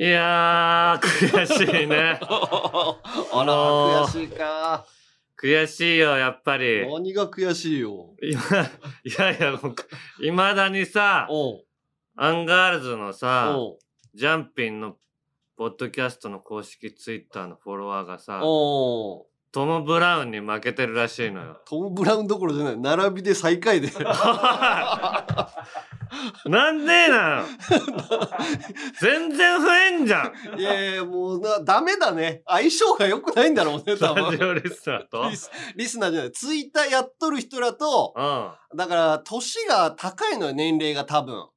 いやー、悔しいね。あら、悔しいか。悔しいよ、やっぱり。何が悔しいよ。いやいやいまだにさ、アンガールズのさ、ジャンピンのポッドキャストの公式ツイッターのフォロワーがさ、トム・ブラウンに負けてるらしいのよ。トム・ブラウンどころじゃない。並びで最下位で。なんでなの全然増えんじゃんいやいや、もうな、ダメだね。相性が良くないんだろうね、多ラジ分。オリスナーと？リスリスナーじゃない。ツイッターやっとる人らと、うだから、年が高いのよ、年齢が多分。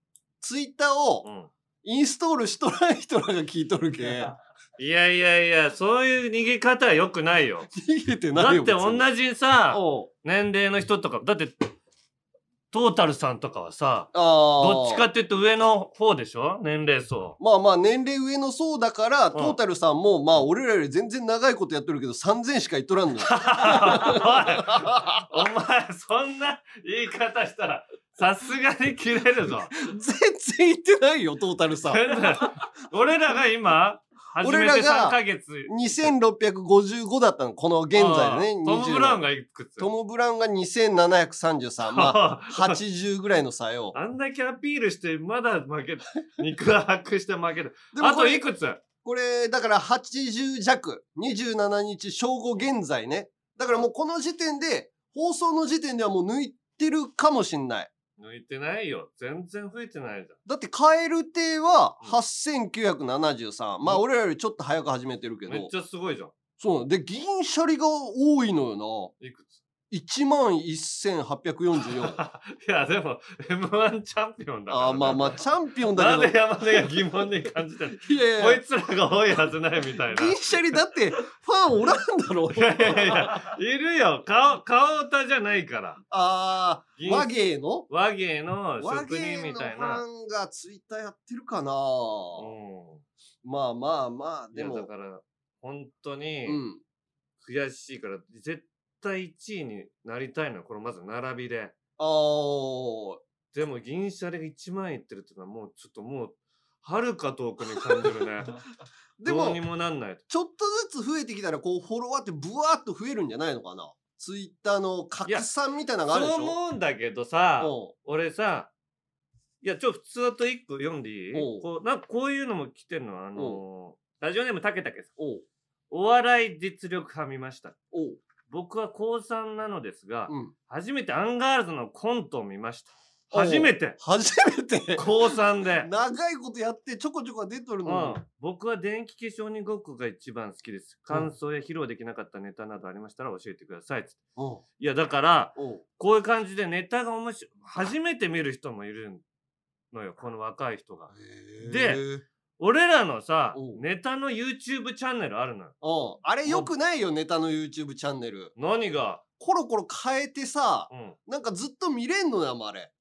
ツイッターをん。うん。インストールしとらん人らが聞いとるけ。いやいやいや、そういう逃げ方は良くないよ。逃げてだないよ。って同じさ、おう年齢の人とか、だって、トータルさんとかはさ、ああ。どっちかって言うと上の方でしょ？年齢層。まあまあ年齢上の層だから、んトータルさんも、まあ俺らより全然長いことやってるけど、3000しか言っとらんのよ。おいお前、そんな言い方したら、さすがに切れるぞ。全然言ってないよ、トータルさん。俺らが今、始めて俺らが3ヶ月。2655だったの、この現在でね。トム・ブラウンが。がいくつ？トム・ブラウンが2733。まあ、80ぐらいの差よ。あんだけアピールして、まだ負ける。肉薄して負ける。あとれいくつ？これ、だから80弱。27日正午現在ね。だからもうこの時点で、放送の時点ではもう抜いてるかもしんない。抜いてないよ。全然増えてないじだって、カエル亭はうん8973。まあ、うん俺らよりちょっと早く始めてるけゃん。めっど。ちゃすごいじゃん。そうで、銀シャリが多いのよいくつ？な。1万1844。いや、でも、M1 チャンピオンだから、ああ、まあまあ、チャンピオンだなんでけど。山根が疑問に感じてる いやいやこいつらが多いはずないみたいな。銀シャリだって、ファンおらんだろういやいやいや、いるよ。顔、顔歌じゃないから。ああ、銀和芸の？和芸の和職人芸のフみたいな。ァンがツイッターやってるかな、うまあまあまあ、でも。だから、本当にうん。悔しいから、絶対1位になりたいのよ。このまず並びで。ああ、でも、銀シャリが1万いってるっていうのはもうちょっともう、はるか遠くに感じるね。でもどうに、もなんないと。ちょっとずつ増えてきたら、こう、フォロワーってブワーっと増えるんじゃないのかなツイッターの拡散みたいなのがあるでしそうょ思うんだけどさ、俺さ、いや、ちょ、普通だと一個読んでいい？こうなんかこういうのも来てるのは、あのーラジオネームたけたけさん。お笑い実力派見ました。僕は高3なのですが、うん。初めてアンガールズのコントを見ました。初めて初めて高3で。長いことやってちょこちょこ出とるうのん、僕は電気化粧人ごっこが一番好きです。感想や披露できなかったネタなどありましたら教えてください。つっていや、だから、こういう感じでネタが面白い。初めて見る人もいるのよ、この若い人が。でへー俺らのさネタの YouTube チャンネルあるのよ。あれよくないよ、ネタの YouTube チャンネル。何が？コロコロ変えてさ、うん。なんかずっと見れんのよ、あれ。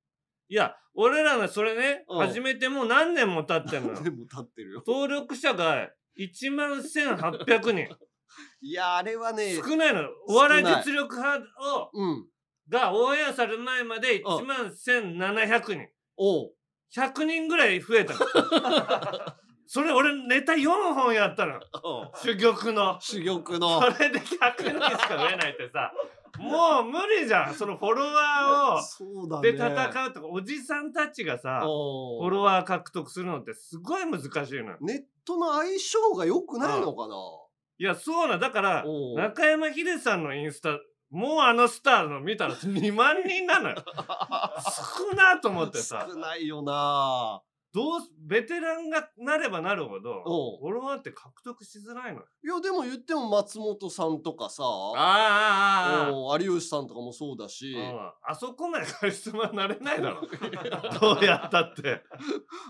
いや、俺らのそれね、うん始めてもう何年も経ってんのよ。でも立ってるよ。登録者が1万1800人。いや、あれはね、少ないの。お笑い実力派を、うん。がオンエアされる前まで1万1700人。おう100人ぐらい増えたの。それ俺ネタ4本やったの。珠玉の。珠玉の。それで100人しか増えないってさ、もう無理じゃん。そのフォロワーを。で戦うとか、おじさんたちがさ、フォロワー獲得するのってすごい難しいのよ。ネットの相性が良くないのかな、いや、そうなんだから中山秀さんのインスタ、もうあのスターの見たら2万人なのよ。少なと思ってさ少、ないよなどうす、ベテランがなればなるほど、フォロワーって獲得しづらいのよ。いや、でも言っても松本さんとかさ、ああ、ああ、有吉さんとかもそうだし、うんあそこまでカリスマになれないだろ。どうやったって。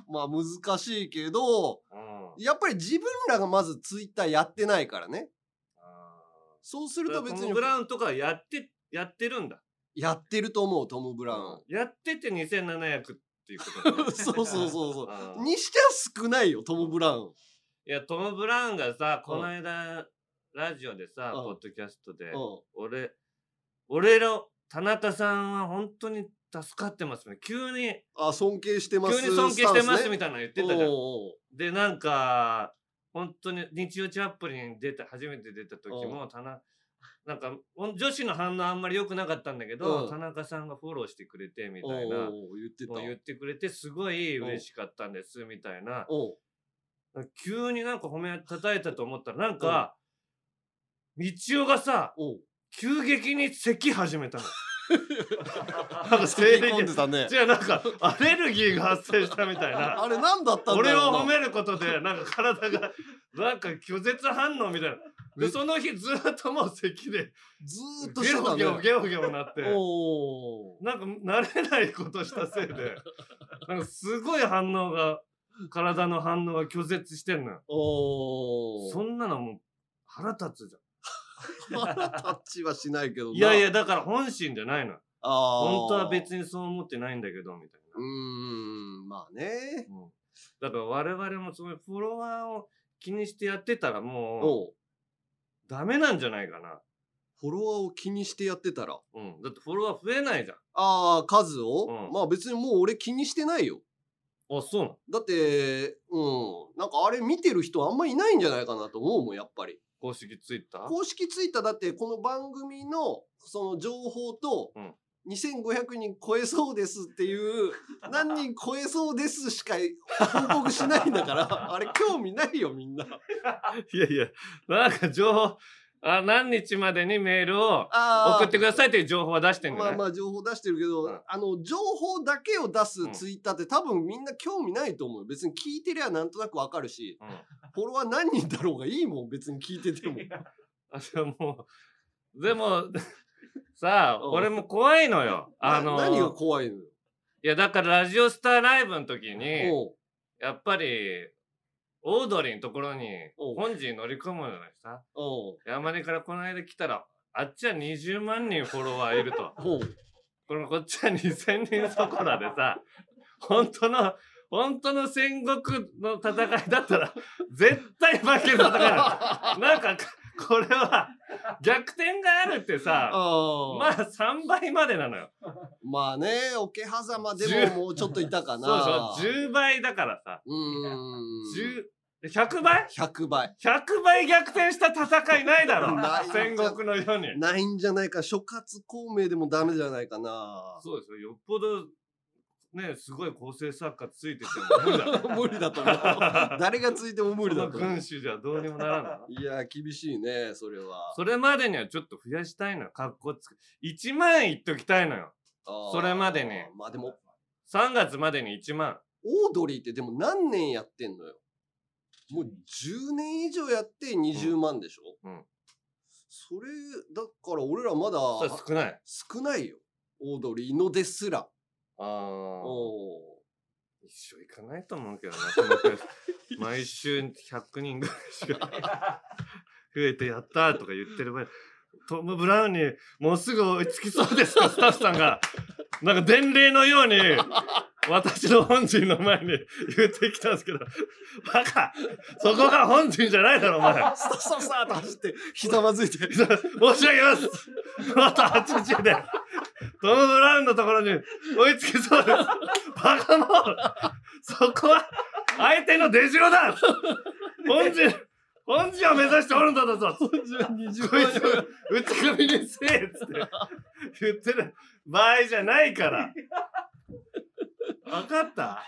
まあ難しいけど、うんやっぱり自分らがまずツイッターやってないからね。あそうすーると別にトム・ブラウンとかやって、やってるんだ。やってると思う、トム・ブラウやってて2700っていうことだねン。そうそうそうそう。うんにしては少ないよ、トム・ブラウン。いや、トム・ブラウンがさ、この間、ラジオでさ、うんポッドキャストで、うん。俺、俺の、田中さんは本当に助かってますね急にあ尊敬してます急に尊敬してますみたたいなの言ってたじゃんおうおうでなんか本当に日曜チャップリン出た初めて出た時も田中なんか女子の反応あんまり良くなかったんだけど、うん。田中さんがフォローしてくれてみたいな言って言ってくれてすごい嬉しかったんですみたいな。急になんか褒め叩いたと思ったらなんか道夫がさ急激に咳始めたの。なんか咳生理込んでたね。じゃあなんかアレルギーが発生したみたいな。あれ何だったんだ俺を褒めることでなんか体がなんか拒絶反応みたいな。でその日ずっともう咳でずーっとゲホしてたね。ゲホゲホゲホなって。なんか慣れないことしたせいでなんかすごい反応が体の反応が拒絶してんのよ。そんなのもう腹立つじゃん。タッチはしないけどな。いやいやだから本心じゃないの。あー。本当は別にそう思ってないんだけどみたいうーんまあね。な。うん。だから我々もそういうフォロワーを気にしてやってたらもうダメなんじゃないかな。フォロワーを気にしてやってたら。うん。だってフォロワー増えないじゃん。ああ数を、うん。まあ別にもう俺気にしてないよ。あ、そうなの？だってうん。なんかあれ見てる人あんまいないんじゃないかなと思うもんやっぱり。公式ツイッター？公式ツイッターだってこの番組のその情報と、うん2500人超えそうですっていう何人超えそうですしか報告しないんだから あれ興味ないよみんな。いやいや、なんか情報、あ何日までにメールをあ送ってくださいっていう情報は出してんじゃない、まあまあ情報出してるけど、うん。あの情報だけを出すツイッターって多分みんな興味ないと思う。よ別に聞いてりゃなんとなくわかるしうん。フォロワー何人だろうがいいもん別に聞いてても。あでもう、でも、さあ、うん俺も怖いのよ。あのな何が怖いの？よ。いや、だからラジオスターライブの時に、やっぱり、オードリーのところに本陣乗り込むのにさ、おう山根からこの間来たら、あっちは20万人フォロワーいると。このこっちは2000人そこらでさ、本当の、本当の戦国の戦いだったら、絶対負ける戦い。なんか、これは、逆転があるってさ、あ まあ3倍までなのよ。まあね、桶狭間で10ももうちょっといたかそうな。そう、10倍だからさ、うーん。10、100倍？100倍。100倍逆転した戦いないだろ ない戦国の世に。ないんじゃないか。諸葛孔明でもダメじゃないかな。そうですよ。よっぽど、ね、すごい構成作家ついてても 無理だろ。無理だと思う。誰がついても無理だと思う軍。師じゃどうにもならない。いや、厳しいね、それは。それまでにはちょっと増やしたいのよ。格好つく。1万いっときたいのよ。それまでにまあでも、3月までに1万。オードリーってでも何年やってんのよ。もう10年以上やって20万でしょ、うんそれ、だから俺らまだ少ない。少ないよ。オードリーのですら。ああ。お一生行かないと思うけどな、このペース毎週100人ぐらいしか 増えてやったとか言ってる場合、トム・ブラウンにもうすぐ追いつきそうですか、スタッフさんが。なんか伝令のように、私の本陣の前に 言ってきたんですけど、バカそこが本陣じゃないだろ、お前。スタスタスタと走って、ひざまずいて。申し上げますまた8時で、トム・ブラウンのところに追いつきそうです。バカもそこは相手の出城だ本陣、本陣を目指しておるんだぞこいつ、内首にせえっつって言ってる場合じゃないから。分かった？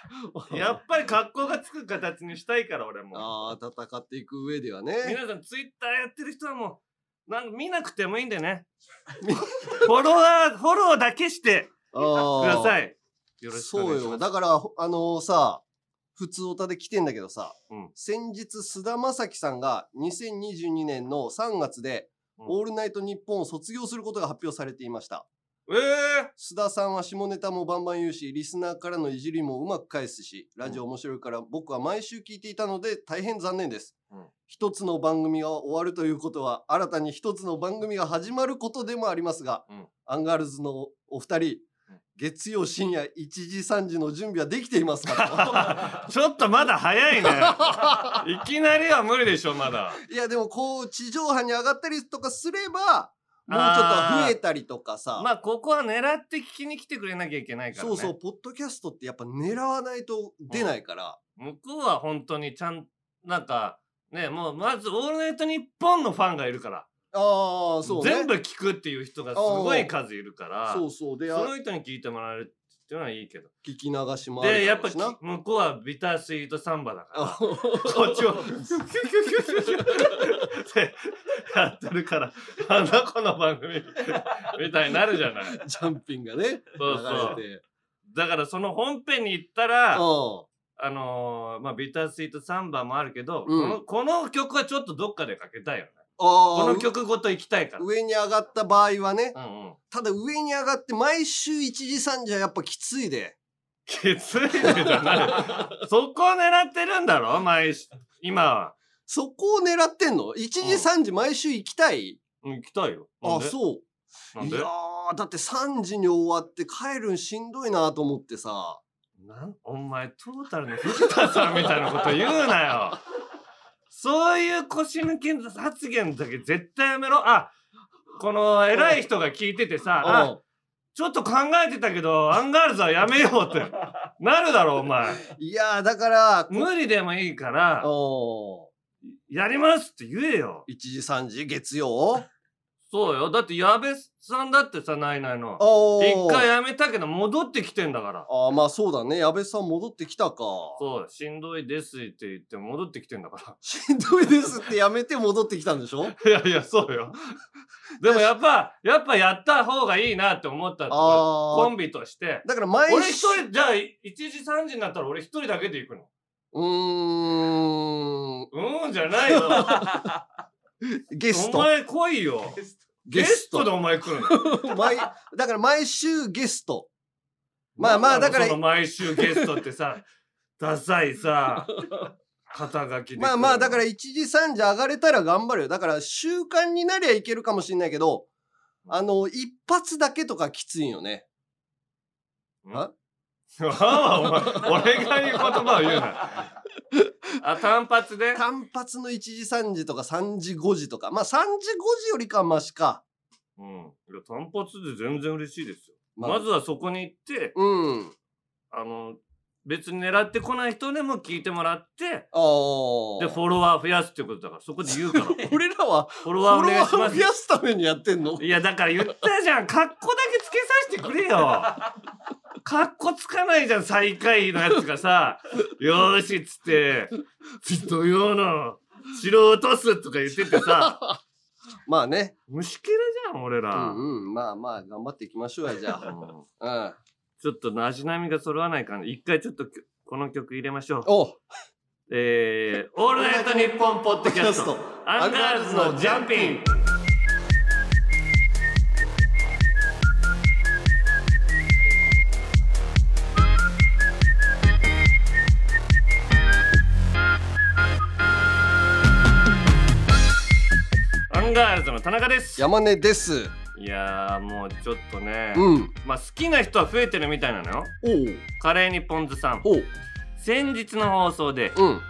やっぱり格好がつく形にしたいから俺も。ああ、戦っていく上ではね。皆さんツイッターやってる人はもうなんか見なくてもいいんでね フォロワーフォローだけしてください。いよろしくおそうよ。願いしますだから、あのさ、普通オタで来てんだけどさ、うん先日、菅田将暉さんが2022年の3月で、うんオールナイトニッポンを卒業することが発表されていました。ええ須田さんは下ネタもバンバン言うし、リスナーからのいじりもうまく返すし、ラジオ面白いから僕は毎週聞いていたので大変残念です。うん。一つの番組が終わるということは、新たに一つの番組が始まることでもありますが、うん。アンガールズのお二人、月曜深夜1時3時の準備はできていますか ちょっとまだ早いね。いきなりは無理でしょまだ。といや、でもこう、地上波に上がったりとかすれば、もうちょっと増えたりとかさ、まあここは狙って聞きに来てくれなきゃいけないからね。そうそうポッドキャストってやっぱ狙わないと出ないから、向こうは本当にちゃんなんかねもうまず「オールナイトニッポン」のファンがいるから、ああそうね。全部聞くっていう人がすごい数いるから。そうそう。でその人に聞いてもらえるっていうのはいいけど。聞き流しもあるでやっぱ向こうはビタースイートサンバだから。あこっちをキュキュキュキュキュってやってるからなんだこの番組みたいになるじゃないジャンピンがねそうそうだからその本編に行ったらうんあのーまあビタースイートサンバもあるけど、うんこのこの曲はちょっとどっかでかけたいよねあこー。の曲ごと行きたいから。上に上がった場合はね。うんうん。ただ上に上がって毎週1時3時はやっぱきついで。きついねじゃない。そこを狙ってるんだろ？毎週。今は、そこを狙ってんの ?1 時3時毎週行きたい、うん、行きたいよ。あそう。なんで？いやーだって3時に終わって帰るんしんどいなと思ってさ。なん？お前トータルの藤田さんみたいなこと言うなよそういう腰抜け発言だけ絶対やめろ。あこの偉い人が聞いててさあうん。ちょっと考えてたけどアンガールズはやめようって なるだろお前。いやーだから無理でもいいからおやりますって言えよ。1時3時月曜？そうよ。だって矢部さんだってさないないの。一回やめたけど戻ってきてんだから。あーまあそうだね。矢部さん戻ってきたか。そうしんどいですって言って戻ってきてんだから。しんどいですってやめて戻ってきたんでしょ？いやいや、そうよ。でもやっぱ、やっぱやった方がいいなって思ったコあンビとして。あだから毎俺一週。人、じゃあ1時3時になったら俺一人だけで行くの？うーん。うーんじゃないよ。ゲスト。お前来いよ。ゲストでお前来るの？毎だから毎週ゲストまあまあだからその毎週ゲストってさ、ダサいさ、肩書き。まあまあだから1時3時上がれたら頑張るよだから習慣になりゃいけるかもしんないけどあの一発だけとかきついよねうん。ああ、お前、俺が言う言葉を言うな。あ、単発で？単発の1時3時とか3時5時とかまあ3時5時よりかはマシかうん。いや単発で全然嬉しいですよ。まあまずはそこに行って、うんあの、別に狙ってこない人でも聞いてもらって、で、フォロワー増やすってことだから、そこで言うから。フ 俺らはフォロワーを増。やすためにやってんの？いや、だから言ったじゃん。カッコだけつけさせてくれよ。カッコつかないじゃん、最下位のやつがさ。よーしっつって、土曜の城落とすとか言っててさ。まあね虫けらじゃん、俺うら。んうんまあまあ頑張っていきましょうやじゃ うんあうんちょっと足並みが揃わないから、一回ちょっとこの曲入れましょう。おえー、オールナイトニッポンポッドキャスト、アンガールズのジャンピン。アンガールズの田中です。山根です。いやーもうちょっとね、うん。まあ好きな人は増えてるみたいなのよ。カレーにポン酢さん。先日の放送でうん。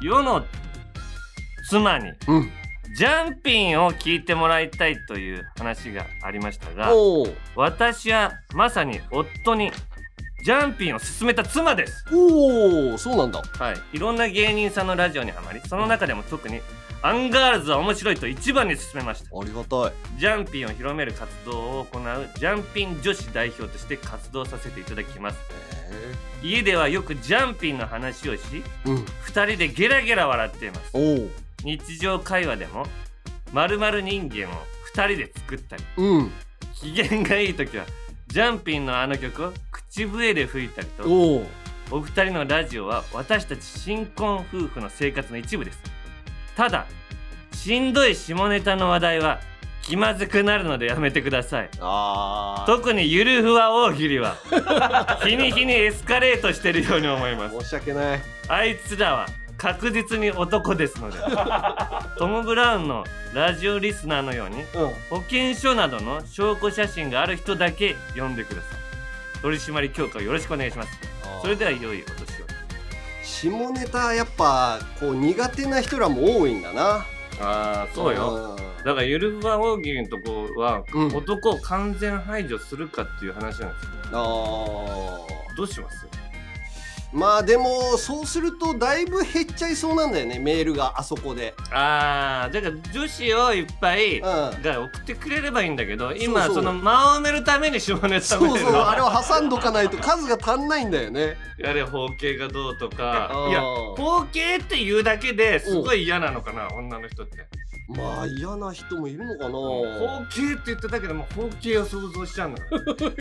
世の妻にうん。ジャンピンを聞いてもらいたいという話がありましたが私はまさに夫にジャンピンを勧めた妻です。おおそうなんだ。はい。いろんな芸人さんのラジオにはまりその中でも特にアンガールズは面白いと一番に勧めました。ありがたい。ジャンピンを広める活動を行うジャンピン女子代表として活動させていただきます。家ではよくジャンピンの話をしうん。2人でゲラゲラ笑っています。日常会話でも〇〇人間を2人で作ったりうん。機嫌がいい時はジャンピンのあの曲を口笛で吹いたりとお二人のラジオは私たち新婚夫婦の生活の一部ですただしんどい下ネタの話題は気まずくなるのでやめてください。特にゆるふわ大喜利は 日に日にエスカレートしてるように思います。申し訳ない。あいつらは確実に男ですので トム・ブラウンのラジオリスナーのようにうん。保険証などの証拠写真がある人だけ呼んでください。取り締まり強化をよろしくお願いします。それでは良いお年を下ネタやっぱこう苦手な人らも多いんだな。ああそうよ。だからゆるふわ大喜利のとこは、うん。男を完全排除するかっていう話なんですよ。あー。どうします？まあでもそうするとだいぶ減っちゃいそうなんだよねメールがあそこで。ああだから女子をいっぱいうん。が送ってくれればいいんだけど今そうそう。その間を埋めるために下ネタメそうそうあれを挟んどかないと数が足んないんだよね。やれ包茎がどうとか。いや包茎って言うだけですごい嫌なのかな女の人ってまあ嫌な人もいるのかな。包茎って言ってたけどもう包茎を想像しちゃうのよ。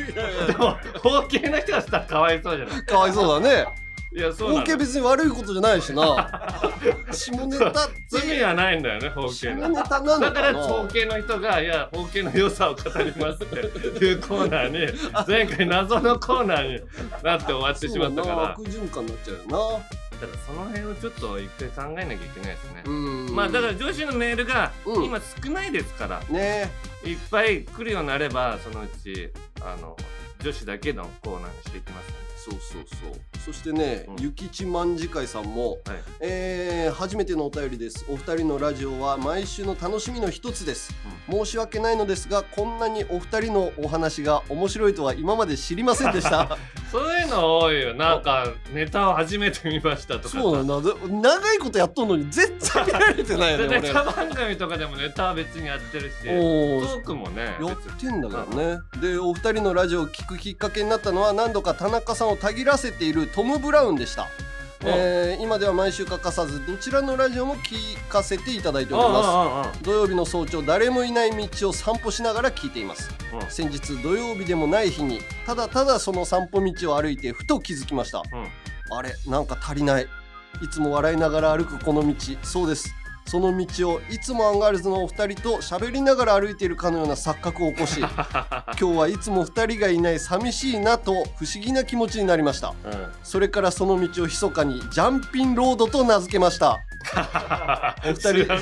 でも包茎の人がしたらかわいそうじゃない。かわいそうだね。いやそう別に悪いことじゃないしな。下ネタって。罪はないんだよね包茎の。下ネタなのだからかな包茎の人が「いや包茎の良さを語ります」っていうコーナーに前回謎のコーナーになって終わってしまったから。悪循環になっちゃうよだからその辺をちょっと一回考えなきゃいけないですね。まあだから女子のメールがうん。今少ないですから、ね。いっぱい来るようになればそのうちあの女子だけのコーナーにしていきますねそうそうそう。そしてね、うん。ゆきちまんじ会さんも、はい。えー初めてのお便りです。お二人のラジオは毎週の楽しみの一つです、申し訳ないのですがこんなにお二人のお話が面白いとは今まで知りませんでした。そういうの多いよ。なんかネタを初めて見ましたとかさ。そうなんだで長いことやっとんのに全然見られてないよねでネ俺。タ番組とかでもネタは別にやってるしトおーークもねやってんだけどね。でお二人のラジオを聞くきっかけになったのは何度か田中さんをたぎらせているトム・ブラウンでした、えー今では毎週欠かさずどちらのラジオも聞かせていただいております。土曜日の早朝誰もいない道を散歩しながら聞いています。うん。うん先日土曜日でもない日にただただその散歩道を歩いてふと気づきました。あれなんか足りない。いつも笑いながら歩くこの道そうですその道をいつもアンガールズのお二人と喋りながら歩いているかのような錯覚を起こし 今日はいつも二人がいない寂しいなと不思議な気持ちになりました。うん。それからその道を密かにジャンピンロードと名付けました。お二人。知らない。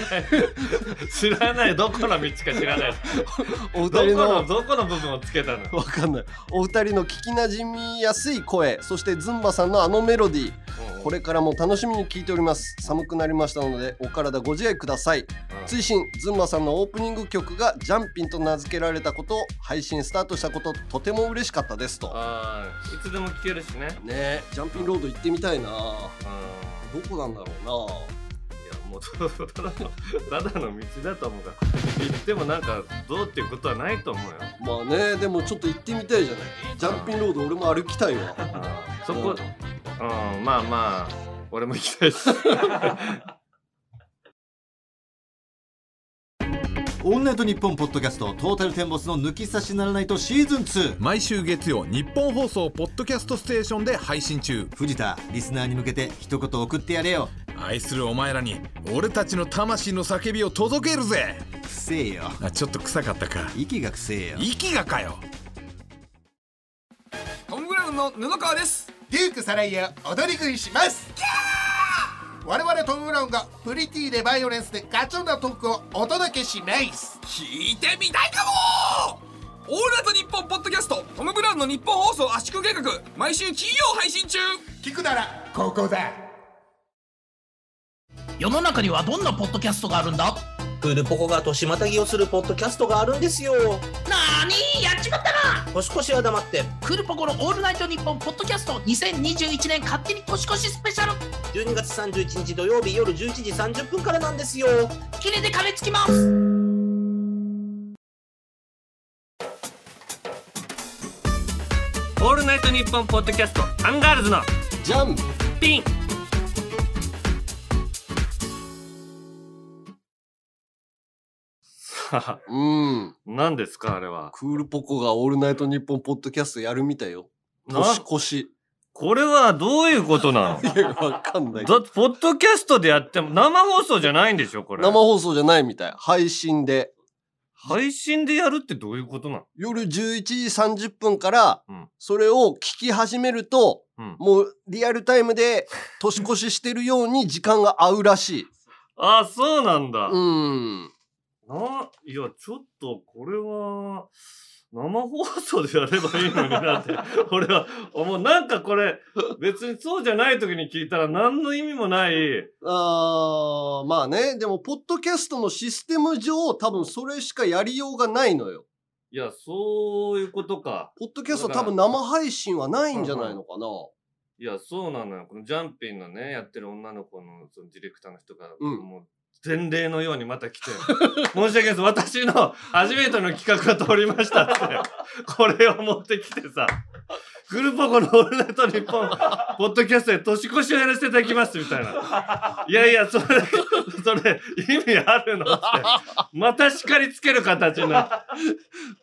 知らない。どこの道か知らない。お二人ののどこの部分をつけたの？わかんない。お二人の聞きなじみやすい声そしてズンバさんのあのメロディー。これからも楽しみに聞いております。寒くなりましたのでお体ご自愛ください。追伸ズンバさんのオープニング曲がジャンピンと名付けられたこと配信スタートしたこととても嬉しかったですと。いつでも聞けるしね。ねえジャンピンロード行ってみたいな。どうん。こなんだろいやもうただのただの道だと思うから。行ってもなんかどうっていうことはないと思うよ。うなまあねでもちょっと行ってみたいじゃない。ジャンピンロード俺も歩きたいわ。そこうん。まあまあ俺も行きたいし オールナイトニッポンポッドキャストトータルテンボスの抜き差しならないとシーズン2毎週月曜日本放送ポッドキャストステーションで配信中。藤田リスナーに向けて一言送ってやれよ。愛するお前らに俺たちの魂の叫びを届けるぜ。くせえよ。あちょっと臭かったか。息がくせえよ。息がかよ。トム・ブラウンの布川です。デュークサライヤ踊り食いします我々トム・ブラウンがプリティでバイオレンスでガチョンなトークをお届けします。聞いてみたいかも！オールナイトニッポンポッドキャストトム・ブラウンのニッポン放送圧縮計画毎週金曜配信中。聞くならここだ。世の中にはどんなポッドキャストがあるんだ？クールポコが年またぎをするポッドキャストがあるんですよ。なーに？やっちまったな！年越しは黙って、クールポコのオールナイトニッポンポッドキャスト2021年勝手に年越しスペシャル。12月31日土曜日夜11時30分からなんですよ。キレで噛みつきます。オールナイトニッポンポッドキャストアンガールズのジャン。ピン うん。何ですかあれは？クールポコがオールナイトニッポンポッドキャストやるみたいよ。な年越し。これはどういうことなの？いやわかんない。だってポッドキャストでやっても生放送じゃないんでしょこれ。生放送じゃないみたい。配信で。配信でやるってどういうことなの？夜11時30分からうん。それを聞き始めると、うん。もうリアルタイムで年越ししてるように時間が合うらしい。ああそうなんだ、うん。ないやちょっとこれは生放送でやればいいのになって、俺は思う。なんかこれ、別にそうじゃない時に聞いたら何の意味もない。あーまあね。でも、ポッドキャストのシステム上、多分それしかやりようがないのよ。いや、そういうことか。ポッドキャスト多分生配信はないんじゃないのかな。いや、そうなのよ。このジャンピンのね、やってる女の子のそのディレクターの人が、うんもう、前例のようにまた来て、申し訳ないです。私の初めての企画が通りましたって、これを持ってきてさ、フルポコのオールナイトニッポン、ポッドキャストで年越しをやらせていただきますみたいな。いやいや、それ、それ、意味あるのって、また叱りつける形になって。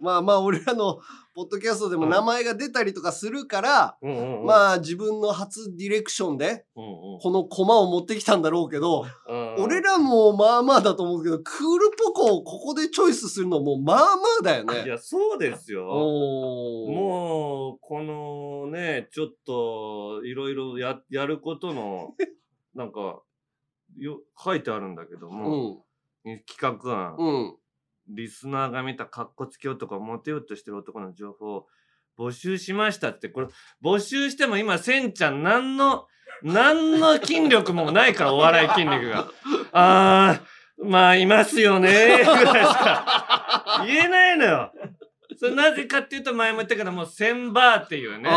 まあまあ、俺らのポッドキャストでも名前が出たりとかするから、うんうんうん、まあ自分の初ディレクションで、うんうんこのコマを持ってきたんだろうけど、うん俺らもまあまあだと思うけど、クールポコをここでチョイスするのもまあまあだよね。いや、そうですよ。もう、このね、ちょっと、いろいろや、やることの、なんか、よ、書いてあるんだけどうも、ん。企画案、うん。リスナーが見たカッコつき男、モテようとしてる男の情報を募集しましたって、これ、募集しても今、せんちゃん、何の、何の筋力もないから、お笑い筋肉が。あー、まあ、いますよね、ぐらいしか言えないのよ。それなぜかっていうと、前も言ったけど、もう、千バーっていうね。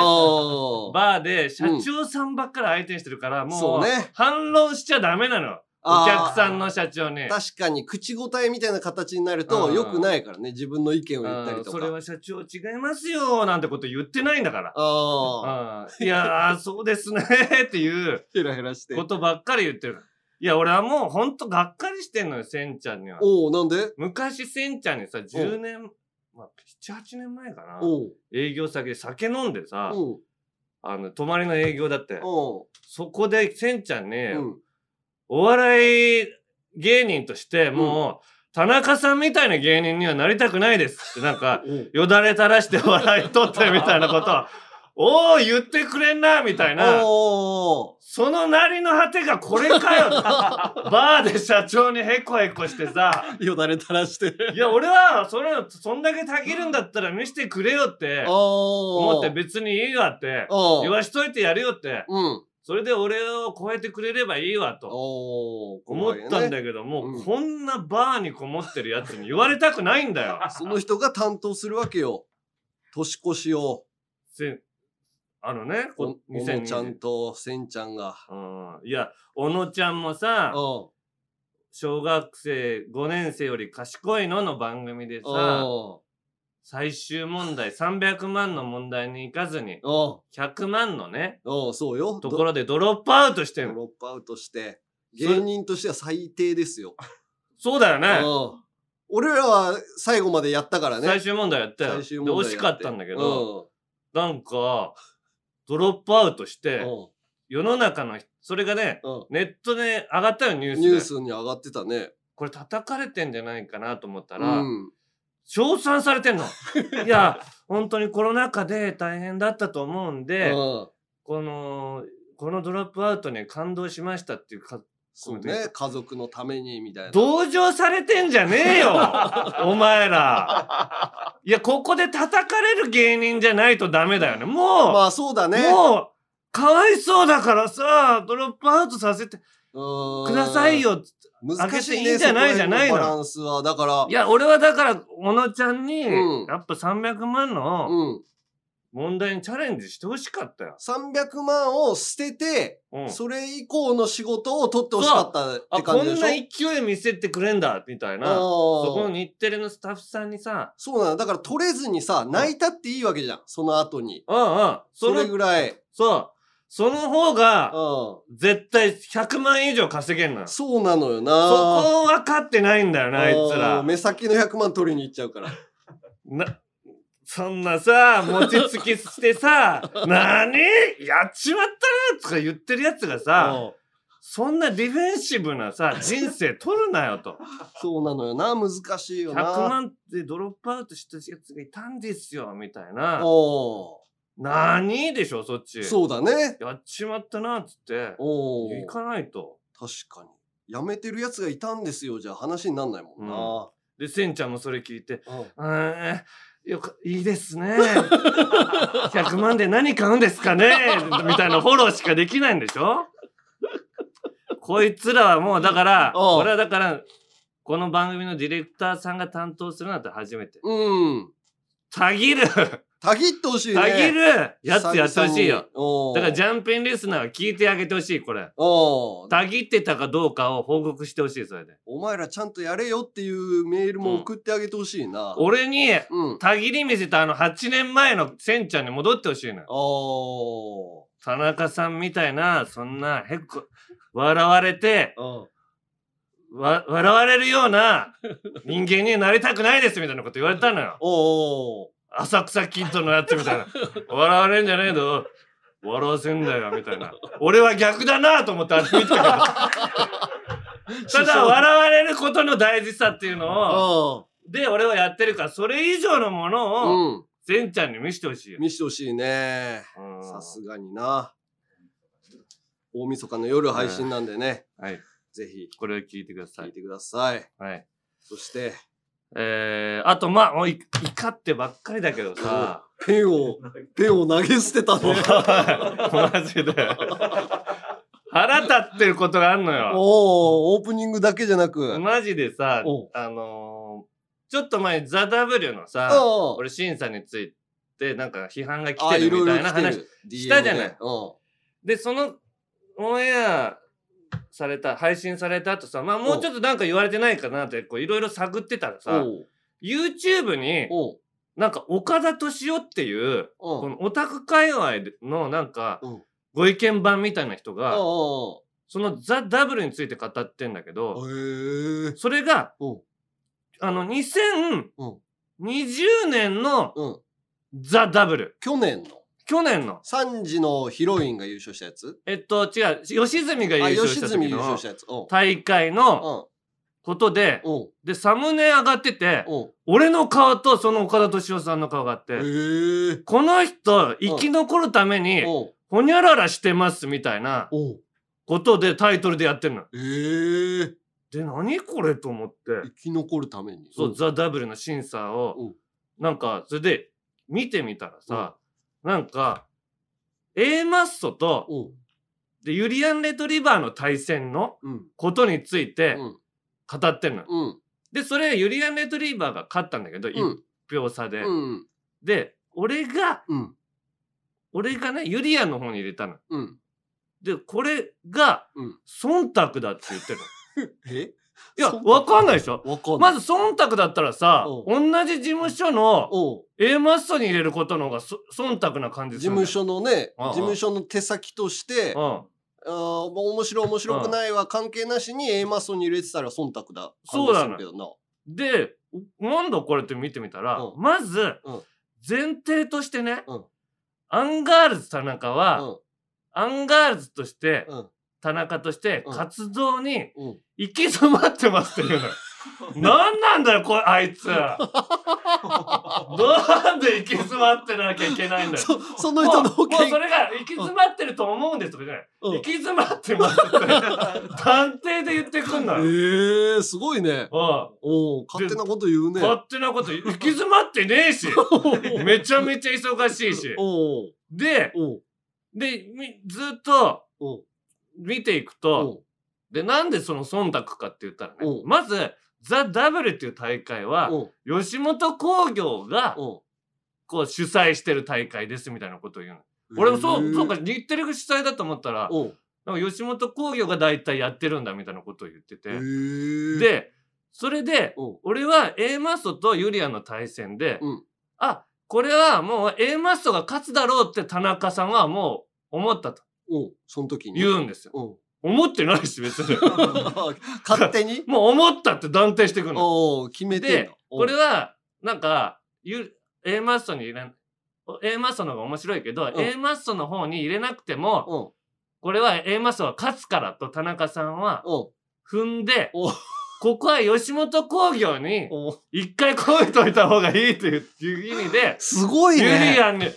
バーで社長さんばっかり相手にしてるから、もう反論しちゃダメなの。お客さんの社長に。確かに口答えみたいな形になるとうん良くないからね。自分の意見を言ったりとか。うんそれは社長違いますよなんてこと言ってないんだから。ああ。うんいやー、そうですね っていうヘラヘラして。ことばっかり言ってる。いや、俺はもうほんとがっかりしてんのよ、せんちゃんには。おおなんで？昔せんちゃんにさ、10年、まあ、7、8年前かな。営業先で酒飲んでさ、あの、泊まりの営業だって。そこでせんちゃんに、うんお笑い芸人として、もう、田中さんみたいな芸人にはなりたくないですって、なんか、よだれ垂らして笑い取ってみたいなことを、おー、言ってくれんな、みたいな。おそのなりの果てがこれかよ バーで社長にヘコヘコしてさ。よだれ垂らして。いや、俺は、それ、そんだけたぎるんだったら見せてくれよって、思って別にいいわって、言わしといてやるよって。うん。それで俺を超えてくれればいいわと。思ったんだけども、こんなバーにこもってるやつに言われたくないんだよ。その人が担当するわけよ。年越しを。せあのね、おこおのちゃんとせんちゃんが。うんいや、小野ちゃんもさ、小学生5年生より賢いのの番組でさ、最終問題300万の問題に行かずに、100万のね、そうよ。ところでドロップアウトしてるドロップアウトして。芸人としては最低ですよ。そうだよね。うん俺らは最後までやったからね。最終問題やったよ。最終で、惜しかったんだけど、なんか、ドロップアウトして、世の中の人、それがね、ネットで上がったよ、ニュースで。ニュースに上がってたね。これ叩かれてんじゃないかなと思ったら、うん称賛されてんの。いや、本当にコロナ禍で大変だったと思うんで、うんこの、このドロップアウトに感動しましたっていうか、そうね。家族のためにみたいな。同情されてんじゃねえよ お前ら。いや、ここで叩かれる芸人じゃないとダメだよね。もう、まあそうだね。もう、かわいそうだからさ、ドロップアウトさせてくださいよ。難しいね。あげていいんじゃないじゃないのバランスは。だから。いや、俺はだから、小野ちゃんに、うんやっぱ300万のうん。問題にチャレンジしてほしかったよ。300万を捨てて、うんそれ以降の仕事を取ってほしかったってあ、感じでしょ？こんな勢い見せてくれんだ、みたいな。そこの日テレのスタッフさんにさ、そうなの。だから取れずにさ、泣いたっていいわけじゃん。その後に。うんうん。それぐらい。そう。その方が、絶対100万以上稼げんのよ。そうなのよな。そこ分かってないんだよな、あいつら。目先の100万取りに行っちゃうから。な、そんなさ、餅つきしてさ、なにやっちまったなとか言ってるやつがさ、そんなディフェンシブなさ、人生取るなよと。そうなのよな。難しいよな。100万でドロップアウトしたやつがいたんですよ、みたいな。おなにでしょ、そっち。そうだね。やっちまったな、つって。お行かないと。確かに。辞めてるやつがいたんですよ。じゃあ話になんないもんな。で、せんちゃんもそれ聞いて、うーん、よくいいですね 100万で何買うんですかねみたいなフォローしかできないんでしょこいつらはもうだから俺はだからこの番組のディレクターさんが担当するなんて初めてうん。たぎるたぎってほしいね。たぎるやつやってほしいよ。よだからジャンピンリスナーは聞いてあげてほしいこれおたぎってたかどうかを報告してほしいそれでお前らちゃんとやれよっていうメールも送ってあげてほしいな。俺にうん。たぎり見せたあの8年前のせんちゃんに戻ってほしいのよお田中さんみたいなそんなへっこ笑われてー。わ笑われるような人間になりたくないですみたいなこと言われたのよおー。浅草キッドのやつみたいな。笑われんじゃねえぞ笑わせんだよみたいな。俺は逆だなと思ってあれ見たけど。ただ笑われることの大事さっていうのをおで俺はやってるからそれ以上のものをうん。せんちゃんに見せてほしいよ、見してほしいね。うん。さすがにな。大晦日の夜配信なんでね。はい。ぜひ。これを聞いてください。聞いてください。はい。そして、えー、あとまあもうい怒ってばっかりだけどさ ペンを、ペンを投げ捨てたね。マジで腹立ってることがあんのよおー、オープニングだけじゃなく。マジでさあのーちょっと前にザ・ W のさあ俺審査についてなんか批判が来あ、てるみたいな話る。したじゃない。でそのオンエアされた配信された後さまあもうちょっとなんか言われてないかなってこういろいろ探ってたらさ YouTube になんか岡田敏夫っていうこのオタク界隈のなんかう。んご意見番みたいな人がおそのザ・ダブルについて語ってんだけど。それがう。んあのうん。2020年のうん。ザ・ダブル。去年の？去年の3時のヒロインが優勝したやつ？えっと違う吉住が優あ、勝した時の優勝したやつ。うん。大会のことでうん。でサムネ上がっててうん。俺の顔とその岡田敏夫さんの顔があって。この人生き残るためにおうほにゃららしてますみたいなおうことでタイトルでやってるの。で何これと思って生き残るために。そう、ザ・ダブルの審査うをんなんかそれで見てみたらさなんか A マッソとうん。でユリアン・レトリバーの対戦のうん。ことについてうん。語ってんの。うん。でそれユリアン・レトリバーが勝ったんだけどうん1票差で。うん。で俺がうん。俺がねユリアンの方に入れたの。うん。でこれがうん忖度だって言ってるの。え？いやわかんないでしょ？わかんない。まず忖度だったらさう同じ事務所の A マッソに入れることの方がそ忖度な感じ事するんだよ。務所のね、事務所の手先として、うん。あーもう面白い面白くないは関係なしに A マストに入れてたら忖度だ。そうだ感じするけどな。で、なんだこれって見てみたら、うん。まずうん、前提としてね、うん。アンガールズ田中は、うん。アンガールズとして、うん。田中としてうん。活動にうん行き詰まってますっていうのよ。なんなんだよ、これ、あいつ。なんで行き詰まってなきゃいけないんだよ。そその人のもうもう見それが行き詰まってると思うんですとかじゃない。うん行き詰まってますって断定で言ってくんのよ。ええすごいね。うん勝手なこと言うね。勝手なこと行き詰まってねえし めちゃめちゃ忙しいしででみずっと見ていくおとうでなんでその忖度かって言ったらねうん。まずザ・ダブルっていう大会は吉本興業がこう主催してる大会ですみたいなことを言うの。俺もそうそうか日テレが主催だと思ったらなんか吉本興業が大体やってるんだみたいなことを言ってて。でそれで俺は A マッソとユリアンの対戦で、うん。あこれはもう A マッソが勝つだろうって田中さんはもう思ったとその時に。言うんですよ。思ってないし別に。勝手に？もう思ったって断定してくるの。決めてこれはなんかゆ A マッソに入れ A マッソの方が面白いけど、ん A マッソの方に入れなくても、これは A マッソが勝つからと田中さんは踏んで、ここは吉本興業に一回超えといた方がいいといういう意味で、すごいユリね。アンに、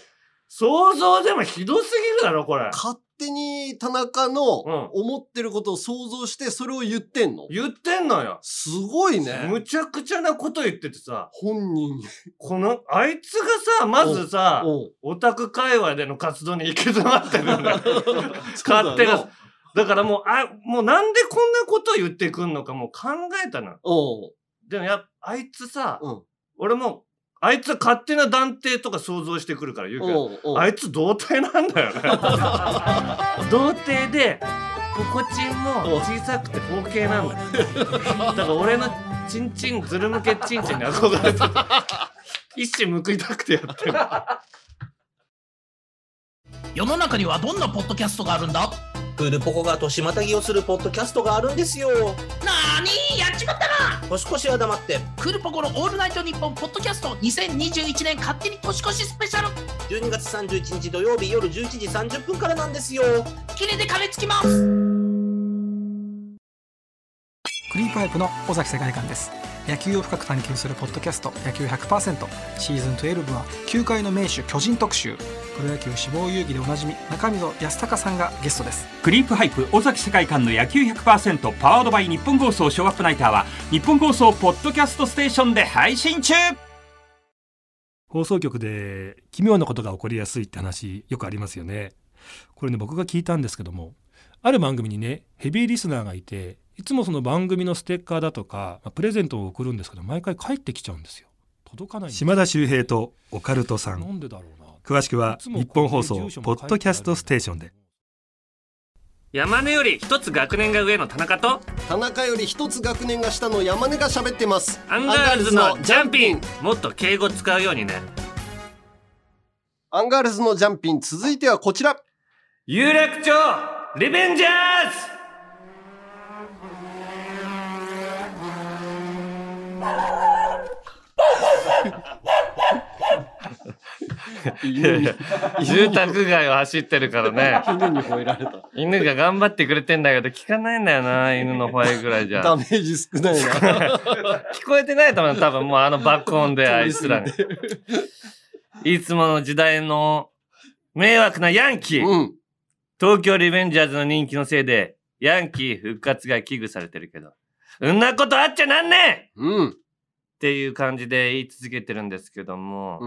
想像でもひどすぎるだろ、これ。勝手に田中の思ってることを想像してそれを言ってんの？言ってんのよ。すごいね。むちゃくちゃなこと言っててさ、本人。この、あいつがさ、まずさ、オタク界隈での活動に行き詰まってるんだよ。勝手な。だからもう、あ、もうなんでこんなこと言ってくんのかもう考えたの。でもやっあいつさ、俺も、あいつは勝手な断定とか想像してくるから言うけど、あいつ童貞なんだよね。童貞で、ポコチンも小さくて包茎なんだよ。だから俺のチンチン、ズル向けチンチンに憧れて 一矢報いたくてやってる。世の中にはどんなポッドキャストがあるんだ？クールポコが年またぎをするポッドキャストがあるんですよ。なーにやっちまったな年越しは黙って。クールポコのオールナイトニッポンポッドキャスト2021年勝手に年越しスペシャル12月31日土曜日夜11時30分からなんですよ。キレで金つきますクリープハイプの尾崎世界観です野球を深く探求するポッドキャスト野球100%シーズン12は球界の名手巨人特集。プロ野球志望遊戯でおなじみ中溝康隆さんがゲストです。クリープハイプ尾崎世界観の野球100%パワードバイ日本放送ショーアップナイターは日本放送ポッドキャストステーションで配信中。放送局で奇妙なことが起こりやすいって話よくありますよね。これね僕が聞いたんですけどもある番組にねヘビーリスナーがいていつもその番組のステッカーだとか、まあプレゼントを送るんですけど毎回帰ってきちゃうんですよ。届かない島田秀平とオカルトさなんんでだろうな。詳しくはニッポン放送ポッドキャストステーションで。山根より一つ学年が上の田中と、田中より一つ学年が下の山根が喋ってます。アンガールズのジャンピン。もっと敬語使うようにね。アンガールズのジャンピン、続いてはこちら。有楽町リベンジャーズいやいや住宅街を走ってるからね。犬に吠えられた。犬が頑張ってくれてんだけど、聞かないんだよな、犬の吠えぐらいじゃ。ダメージ少ないな。聞こえてないと思う、多分もうあの爆音であいつらに。いつもの時代の迷惑なヤンキー。東京リベンジャーズの人気のせいで、ヤンキー復活が危惧されてるけど、んなことあっちゃなんねんうん。っていう感じで言い続けてるんですけども、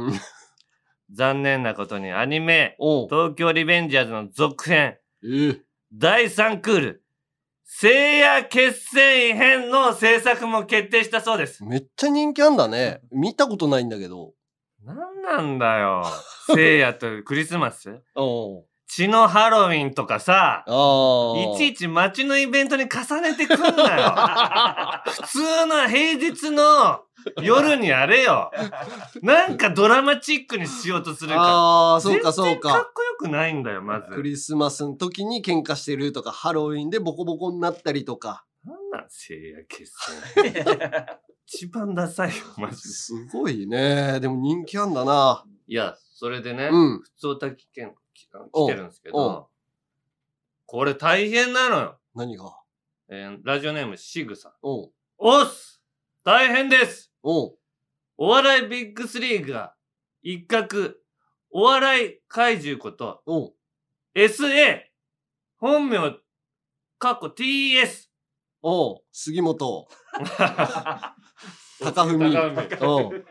残念なことにアニメ、東京リベンジャーズの続編、第3クール、聖夜決戦編の制作も決定したそうです。めっちゃ人気あんだね。見たことないんだけど。なんなんだよ。聖夜とクリスマス？血のハロウィンとかさ、いちいち街のイベントに重ねてくんなよ。普通の平日の夜にやれよ。なんかドラマチックにしようとするから。ああ、そうかそうかかっ。こよくないんだよ、まず。クリスマスの時に喧嘩してるとか、ハロウィンでボコボコになったりとか。なんなん聖夜決戦。一番ダサいよ、マジで。すごいね。でも人気あんだな。いや、それでね、うん普通おたき券来てるんですけど、これ大変なのよ。何が？えーラジオネームシグさん。おう。おっす！大変です！おお笑いビッグスリーグが一角、お笑い怪獣こと、SA、本名、かっこ TS。おう。杉本。高文。おう。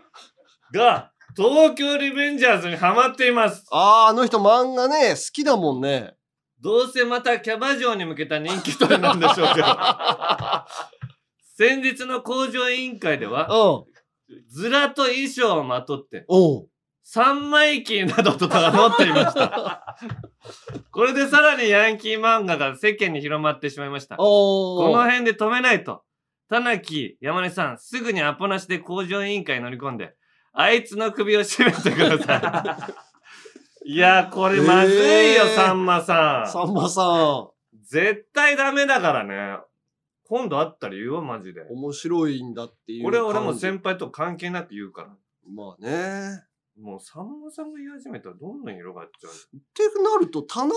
が、東京リベンジャーズにハマっています。ああ、あの人漫画ね、好きだもんね。どうせまたキャバ嬢に向けた人気取りなんでしょうけど。先日の工場委員会では、ずらと衣装をまとって、三枚機などと名乗っていました。これでさらにヤンキー漫画が世間に広まってしまいました。ここの辺で止めないと。田中山根さん、すぐにアポなしで工場委員会に乗り込んで、あいつの首を絞めてください。いや、これまずいよ、えーさんまさん。さんまさ絶対ダメだからね。今度会ったら言おう、マジで。ん。面白いんだっていう。これは俺も先輩と関係なく言うから。まあね。もうさんまさんが言い始めたらどんどん広がっちゃう。ってなると、田中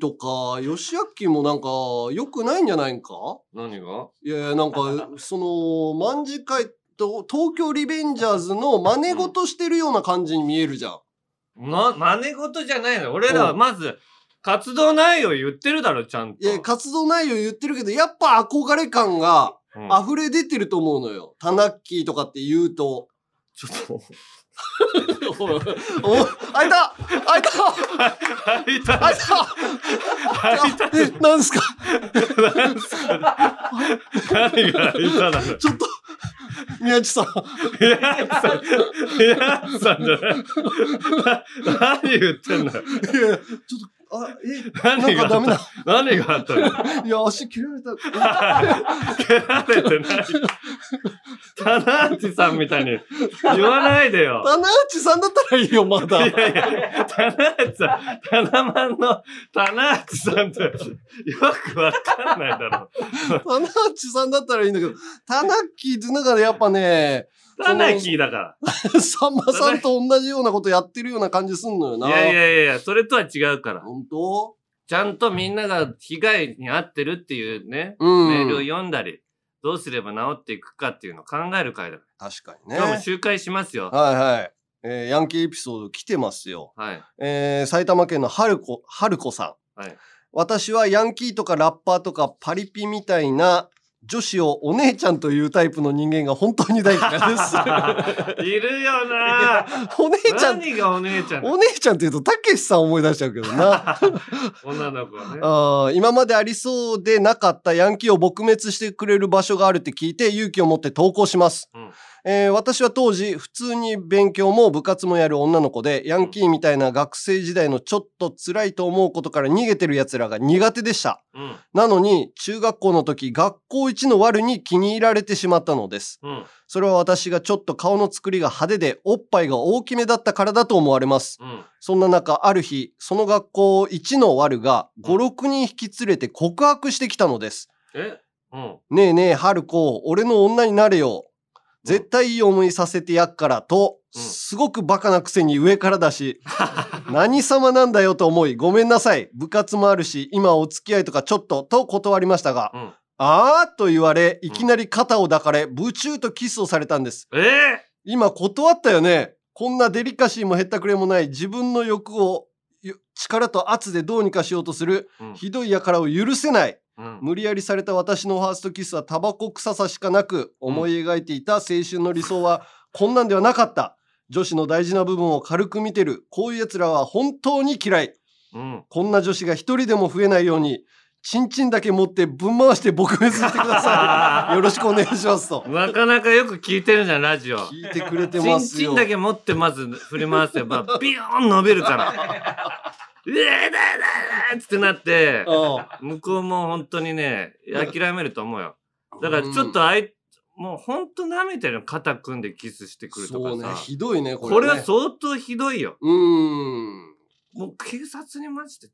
とか、吉明もなんか、良くないんじゃないんか？何が？いやいや、なんか、その、卍会と、東京リベンジャーズの真似事してるような感じに見えるじゃん。な、真似事じゃないのよ。俺らはまず、活動内容言ってるだろ、ちゃんと。いや、活動内容言ってるけど、やっぱ憧れ感がうん溢れ出てると思うのよ。タナッキーとかって言うと。ちょっと。おいおい開いた開いた開いた開いたえ、なんすか？何が開いただろ。ちょっと、宮地さん。宮地さん、宮地さんじゃない。な何言ってんだよ。いや、ちょっと、あ、え、何がなんかダメだ。何があったの？いや、足切られた。蹴られてない。タナーチさんみたいに言わないでよ。タナーチさんだったらいいよ、まだ。いやいや、タナーチさん、タナマンのタナーチさんってよくわかんないだろ。タナーチさんだったらいいんだけど、タナッキーってなんかやっぱね、タナキーだから。さんまさんと同じようなことやってるような感じすんのよな。いやいやいや、それとは違うから。本当？ちゃんとみんなが被害に遭ってるっていうね、うんメールを読んだり、どうすれば治っていくかっていうのを考える回だか確かにら。今日もね。集会しますよ。はいはい。えーヤンキーエピソード来てますよ。はい。えー埼玉県の春子、春子さん。はい。私はヤンキーとかラッパーとかパリピみたいな女子をお姉ちゃんというタイプの人間が本当に大嫌いです。いるよなお姉ちゃん、何がお姉ちゃん？お姉ちゃんって言うとたけしさん思い出しちゃうけどな。女の子はね。あー今までありそうでなかったヤンキーを撲滅してくれる場所があるって聞いて勇気を持って投稿します。うんえー私は当時普通に勉強も部活もやる女の子でヤンキーみたいな学生時代のちょっと辛いと思うことから逃げてる奴らが苦手でした。うん。なのに中学校の時学校一の悪に気に入られてしまったのです。うん。それは私がちょっと顔の作りが派手でおっぱいが大きめだったからだと思われます。うん。そんな中、ある日、その学校一の悪が5、6人引き連れて告白してきたのです。え？うん。ねえねえ、春子、俺の女になれよ。絶対いい思いさせてやっからと、すごくバカなくせに上からだし、何様なんだよと思い、ごめんなさい。部活もあるし、今お付き合いとかちょっと、と断りましたが、うん。あーと言われ、いきなり肩を抱かれ、ブチューとキスをされたんです。ええ今断ったよね。こんなデリカシーもへったくれもない自分の欲をよ力と圧でどうにかしようとする、うんひどい輩を許せない。うん。無理やりされた私のファーストキスはタバコ臭さしかなく、思い描いていた青春の理想はこんなんではなかった。女子の大事な部分を軽く見てる。こういう奴らは本当に嫌い。うん。こんな女子が一人でも増えないように、チンチンだけ持ってぶん回して撲滅してください。よろしくお願いしますと。なかなかよく聞いてるじゃん、ラジオ。聞いてくれてチンますよ。チンだけ持ってまず振り回せば、ビヨーン伸びるから。うえだだだっつってなって、向こうも本当にね、諦めると思うよ。だからちょっとあい、もう本当舐めてる肩組んでキスしてくるとかそうね。、ひどいね、これ、ね。これは相当ひどいよ。うん。もう警察にマジで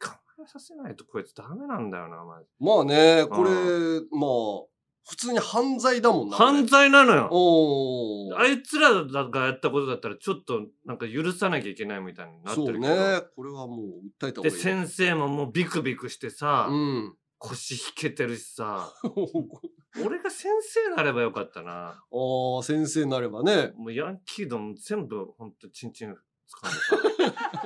捕まえさせないとこいつダメなんだよな、マジまあね、これ、まあ、普通に犯罪だもんな。犯罪なのよ。おーあいつらがやったことだったらちょっとなんか許さなきゃいけないみたいになってそうるけど。ね。これはもう訴えた方がで、いい。先生ももうビクビクしてさ、うん。腰引けてるしさ、俺が先生になればよかったな。ああ、先生になればね。もうヤンキードも全部ほんとチンチン掴んでさ、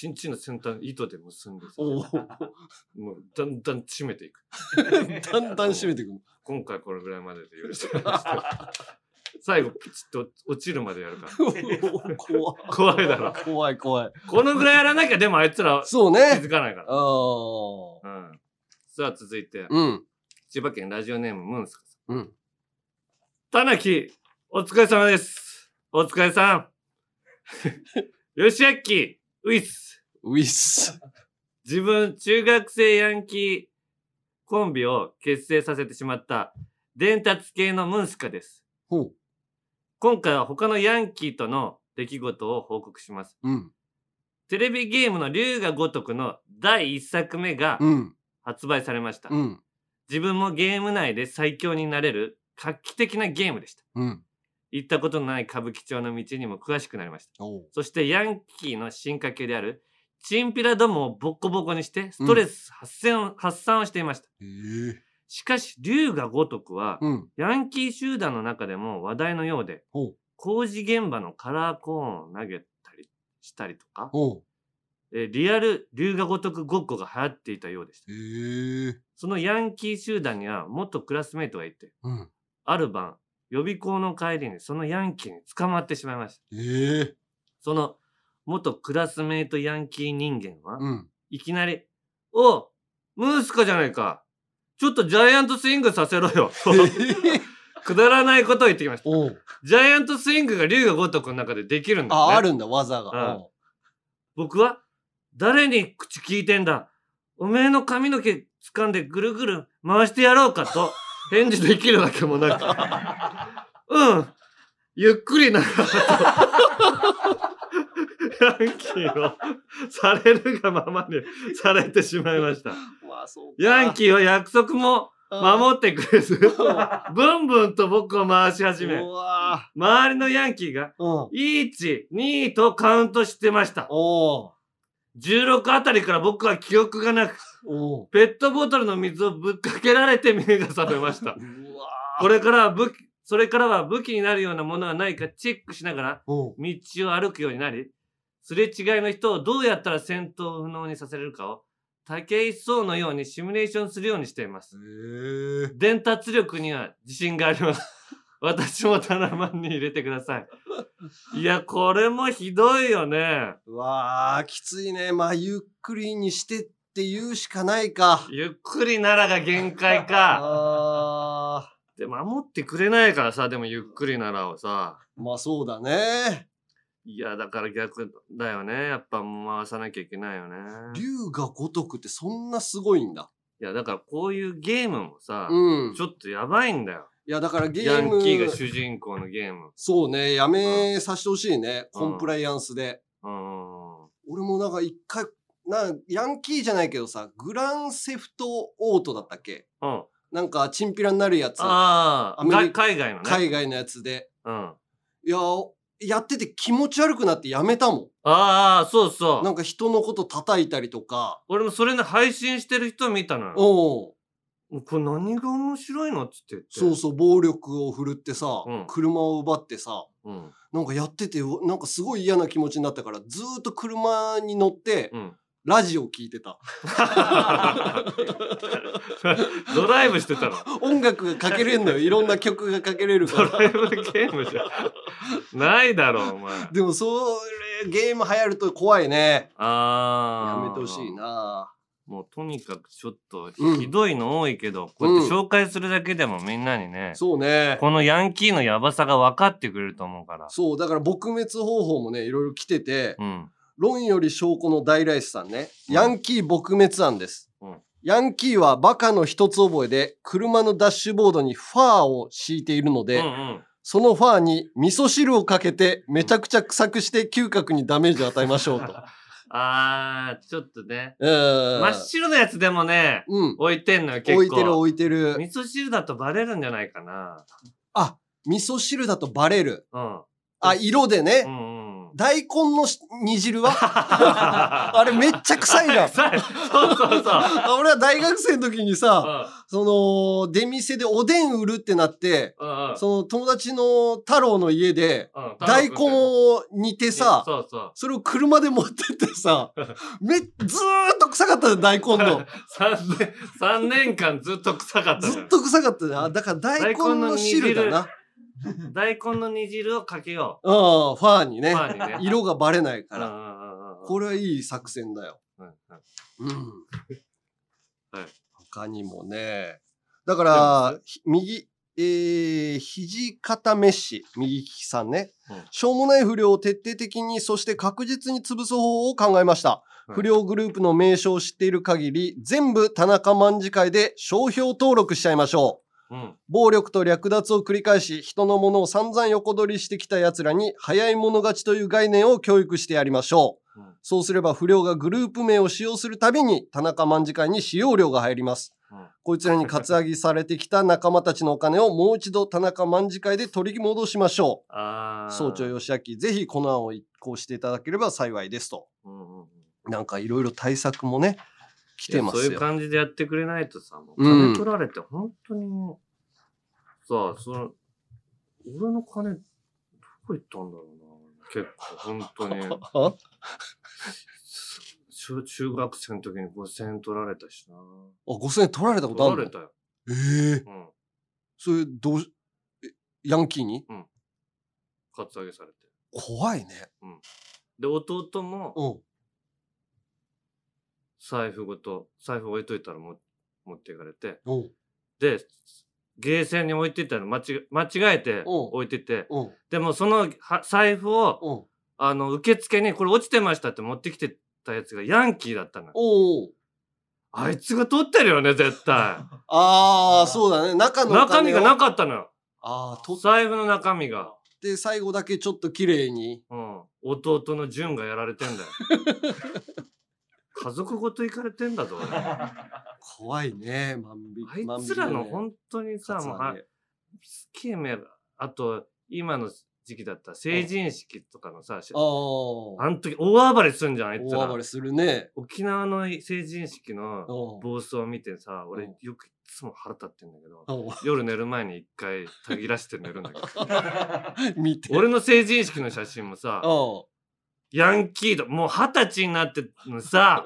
チンチンの先端糸で結んでさ、もうだんだん締めていく。だんだん締めていくの？今回これぐらいまでで許して最後プチッと落ちるまでやるから。怖い。怖いだろ。怖い怖い。このぐらいやらなきゃでもあいつらそうね気づかないから。ああ。うん。さあ続いて、うん。千葉県ラジオネームムーンスカさん。うん。たなき、お疲れ様です。お疲れさん。よしあっき、ウィス。ウィス。自分、中学生ヤンキーコンビを結成させてしまった伝達系のムンスカです。ほう。今回は他のヤンキーとの出来事を報告します。うん。テレビゲームの竜が如くの第一作目がうん。発売されました。うん。自分もゲーム内で最強になれる画期的なゲームでした。うん。行ったことのない歌舞伎町の道にも詳しくなりました。そしてヤンキーの進化系であるチンピラどもをボッコボコにしてストレス発散を,、発散をしていました。へえ。しかし竜が如くは、うん。ヤンキー集団の中でも話題のようで。工事現場のカラーコーンを投げたりしたりとか。えーリアル龍が如くごっこが流行っていたようでした。へえ。そのヤンキー集団には元クラスメイトがいて、うん。ある晩、予備校の帰りにそのヤンキーに捕まってしまいました。ええ。その元クラスメイトヤンキー人間は、うん。いきなり、おうムースカじゃないか。ちょっとジャイアントスイングさせろよ。くだらないことを言ってきました。ジャイアントスイングが龍が如くの中でできるんだ、ね。あ、あるんだ、技が。うん僕は誰に口聞いてんだおめえの髪の毛掴んでぐるぐる回してやろうかと返事できるわけもなく。うん。ゆっくりながらとヤンキーをされるがままにされてしまいました。ヤンキーは約束も守ってくれず、ブンブンと僕を回し始め、周りのヤンキーが、1、2とカウントしてました。16あたりから僕は記憶がなく、ペットボトルの水をぶっかけられて目が覚めました。これからは武器、それからは武器になるようなものはないかチェックしながら、道を歩くようになり、すれ違いの人をどうやったら戦闘不能にさせれるかを、竹井壮のようにシミュレーションするようにしています。伝達力には自信があります。私もタナマンに入れてください。いや、これもひどいよね。うわあ、きついね。まあ、ゆっくりにしてって言うしかないか。ゆっくりならが限界か。あで、守ってくれないからさ、でもゆっくりならをさ。まあそうだね。いや、だから逆だよね。やっぱ回さなきゃいけないよね。龍が如くってそんなすごいんだ。いや、だからこういうゲームもさ、うんちょっとやばいんだよ。いや、だからゲヤーム。ンキーが主人公のゲーム。そうね、やめさせてほしいね。コンプライアンスで。うん。俺もなんか一回、なヤンキーじゃないけどさ、グランセフトオートだったっけ？うん。なんか、チンピラになるやつ。ああ、海外のね。海外のやつで。うん。いや、やってて気持ち悪くなってやめたもん。ああ、そうそう。なんか人のこと叩いたりとか。俺もそれの配信してる人見たのよ。おこれ何が面白いのっつって言って。そうそう、暴力を振るってさ、うん車を奪ってさ、うん。なんかやってて、うなんかすごい嫌な気持ちになったから、ずーっと車に乗って、うん。ラジオ聞いてた。ドライブしてたの。音楽がかけれんのよ。いろんな曲がかけれるから。ドライブゲームじゃん。ないだろ、お前。でも、それ、ゲーム流行ると怖いね。ああ。やめてほしいな。もうとにかくちょっとうんひどいの多いけど、こうやって紹介するだけでもみんなにね、そうね。このヤンキーのヤバさが分かってくれると思うから。そう、だから撲滅方法もね、いろいろ来てて、うん。論より証拠の大ライスさんね、ヤンキー撲滅案です。うんヤンキーはバカの一つ覚えで、車のダッシュボードにファーを敷いているので、うんうんそのファーに味噌汁をかけて、めちゃくちゃ臭くして嗅覚にダメージを与えましょうと。あー、ちょっとね。うん真っ白なやつでもね、うん置いてんのよ、結構。置いてる置いてる。味噌汁だとバレるんじゃないかな。あ、味噌汁だとバレる。うん。あ、色でね。うんうん。大根のし煮汁は？あれめっちゃ臭いじゃん。そうそうそう。あ 俺は大学生の時にさ、その、出店でおでん売るってなって、うんうんその友達の太郎の家で、うん大根を煮てさ、そうそう。それを車で持ってってさ、め、ずーっと臭かったね、大根の。3年、三年間ずっと臭かったじゃんずっと臭かったね。あだから大根の汁だな。大根の煮汁をかけようん、ファーにねファーにね 色がバレないかう。ら。これはいい作戦だよ。うん。はい他にもね。だから、ひ右、えー、肘肩メッシ、右利きさんね。うんしょうもない不良を徹底的に、そして確実に潰す方法を考えました。うん不良グループの名称を知っている限り、全部田中卍会で商標登録しちゃいましょう。うん。暴力と略奪を繰り返し、人のものを散々横取りしてきた奴らに、早い者勝ちという概念を教育してやりましょう。うんそうすれば不良がグループ名を使用するたびに、田中卍会に使用料が入ります。うんこいつらにカツアゲされてきた仲間たちのお金をもう一度田中卍会で取り戻しましょ。う。総長義明、ぜひこの案を一行していただければ幸いですと。うんうんうんなんかいろいろ対策もね、来てますよ。そういう感じでやってくれないとさ、もううん金取られて本当にもう、さあ、その、俺の金、どこ行ったんだろうな。結構、本当に。中中学生の時に5000円取られたしな。あ、5000円取られたことあるの？取られたよ。ええうん。それ、どうヤンキーに？うん。カツアゲされて。怖いね。うん。で、弟も、うん。財布ごと、財布置いといたらも持っていかれて、うん。で、ゲーセンに置いてたの間違間違えて置いてて、うん。でもそのは財布を、あの、受付にこれ落ちてましたって持ってきてたやつがヤンキーだったの。あいつが取ってるよね、絶対。ああ、そうだね。中のお中身がなかったのよ。ああ、と財布の中身が。で、最後だけちょっと綺麗に。うん。弟の純がやられてんだよ。家族ごと行かれてんだぞ、俺。怖いね、万引あいつらの本当にさ、もう、はすっげえ迷惑あと、今の時期だったら成人式とかのさ、しああ。あの時大暴れすんじゃん、あいつら。大暴れするね。沖縄の成人式の暴走を見てさ、俺よくいつも腹立ってんだけど、夜寝る前に一回たぎらして寝るんだけど。見て。俺の成人式の写真もさ、ヤンキーと、もう二十歳になってのさ、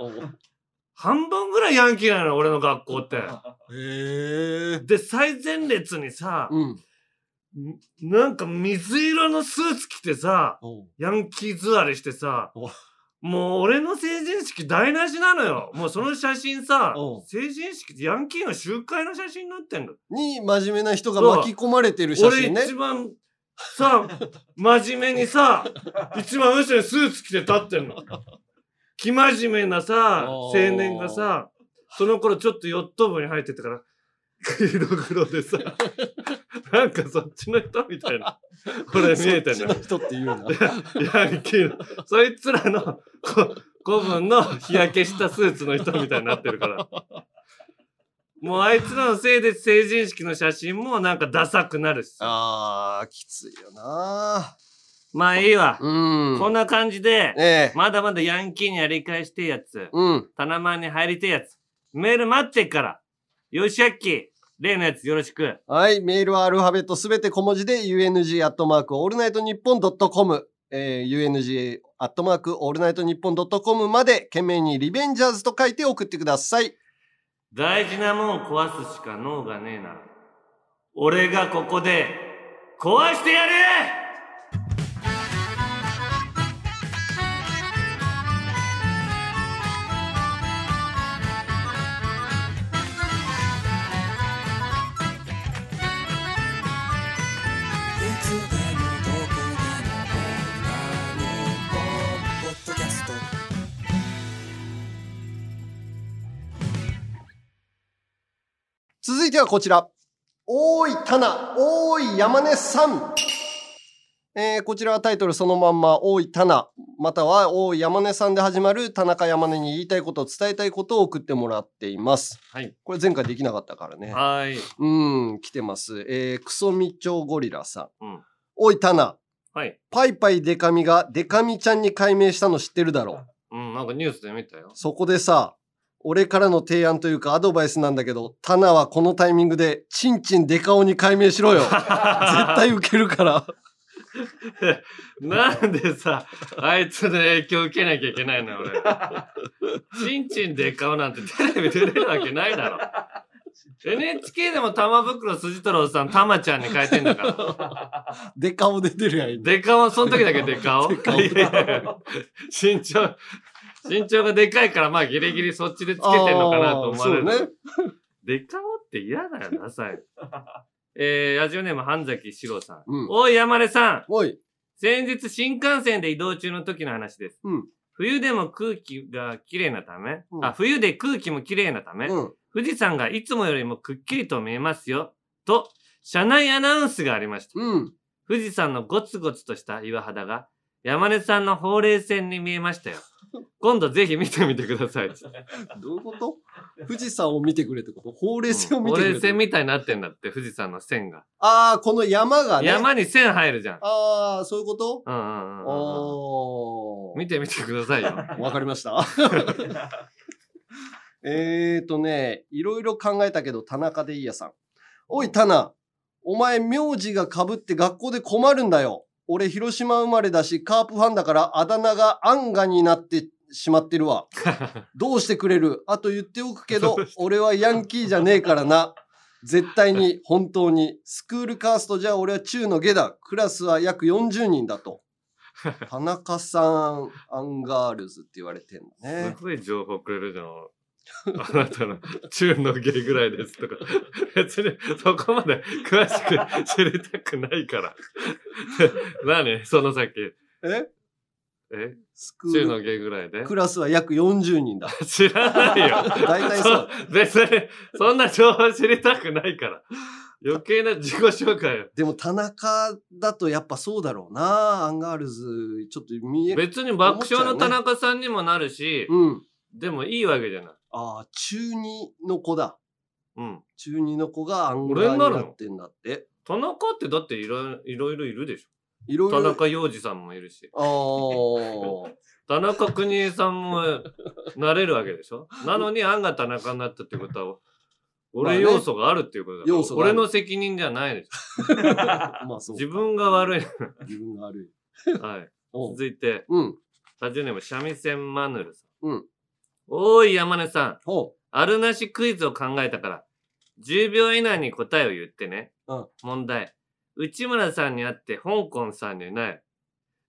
半分ぐらいヤンキーなの、俺の学校って。へで、最前列にさ、んなんか水色のスーツ着てさ、ヤンキー座りしてさ、もう俺の成人式台無しなのよ。もうその写真さ、成人式ヤンキーの集会の写真になってんの。に真面目な人が巻き込まれてる写真ね。俺一番さ、真面目にさ、一番後ろにスーツ着て立ってんの。生真面目なさ、青年がさ、その頃ちょっとヨット部に入ってたから、色黒でさ、なんかそっちの人みたいな。これ見えてんの。そっちの人って言うな。ヤンキーの、そいつらのこ古文の日焼けしたスーツの人みたいになってるから。もうあいつらのせいで成人式の写真もなんかダサくなるし。あー、きついよなまあいいわ。うん。こんな感じで、えまだまだヤンキーにやり返してえやつ、うん。タナマンに入りてえやつ、メール待ってっから、よしあっき、例のやつよろしく。はい。メールはアルファベットすべて小文字で UNG アットマークオールナイトニッポンドットコム。えー、UNG アットマークオールナイトニッポンドットコムまで件名にリベンジャーズと書いて送ってください。大事なもん壊すしか脳がねえな、俺がここで壊してやる！てはこちら。おーい、タナ、おーい、山根さん。えー、こちらはタイトルそのまんま、おーい、タナ、または、おーい、山根さんで始まる田中山根に言いたいこと、伝えたいことを送ってもらっています。はい。これ前回できなかったからね。はい。うん、来てます。えー、クソミチョゴリラさん。うん。おい、タナ。はい。パイパイデカミがデカミちゃんに改名したの知ってるだろう。うん、なんかニュースで見たよ。そこでさ、俺からの提案というかアドバイスなんだけど、タナはこのタイミングで、チンチンデカオに改名しろよ。絶対ウケるから。なんでさ、あいつの影響受けなきゃいけないの俺。チンチンで顔なんてテレビ出れるわけないだろ。NHK でも玉袋筋太郎さん、玉ちゃんに変えてんだから。デカオで出るやん。デカオ、その時だけデカオいやいや身長、身長がでかいから、まあギリギリそっちでつけてんのかなと思われる。ねデカオって嫌だよ、ダサい。えー、ラジオネーム、半崎史郎さん。うんおい、山根さん。おい。先日、新幹線で移動中の時の話です。うん。冬でも空気が綺麗なため、あ、冬で空気も綺麗なため、うん富士山がいつもよりもくっきりと見えますよ。と、車内アナウンスがありました。うん。富士山のゴツゴツとした岩肌が、山根さんのほうれい線に見えましたよ。今度ぜひ見てみてください。どういうこと？富士山を見てくれってこと？ほうれい線を見ほうれいてくれって線みたいになってんだって、富士山の線が。ああ、この山がね。山に線入るじゃん。ああ、そういうこと？うんうんうん見てみてくださいよ。わかりました。えーとね、いろいろ考えたけど、田中でいいやさん。おい、タナ。お前、名字が被って学校で困るんだよ。俺、広島生まれだし、カープファンだから、あだ名がアンガになってしまってるわ。どうしてくれる？あと言っておくけど、俺はヤンキーじゃねえからな。絶対に、本当に。スクールカーストじゃ俺は中の下だ。クラスは約40人だと。田中さん、アンガールズって言われてんのね。すごい情報くれるじゃん。あなたの中の芸ぐらいですとか。別にそこまで詳しく知りたくないから。何？その先。え？え？スクール？中の芸ぐらいで？クラスは約40人だ。知らないよ。大体そう。別に、そんな情報知りたくないから。余計な自己紹介よ。でも田中だとやっぱそうだろうな。アンガールズ、ちょっと見え別に爆笑の田中さんにもなるし、うん。でもいいわけじゃない。ああ、中2の子だ。うん。中2の子がアンガー俺になってんだって。田中ってだっていろいろいろいるでしょ。いろいろ田中洋次さんもいるし。ああ。田中邦衛さんもなれるわけでしょ なのにアンが田中になったってことは、まあ俺ね要素があるっていうことだから、要素がある俺の責任じゃないでしょ。まあそう。自分が悪い。自分が悪い。はい。おう続いて、うん。ラジオネーム三味線マヌルさん。うん。おーい山根さん。ほあるなしクイズを考えたから、10秒以内に答えを言ってね。うん。問題。内村さんに会って香港さんにない。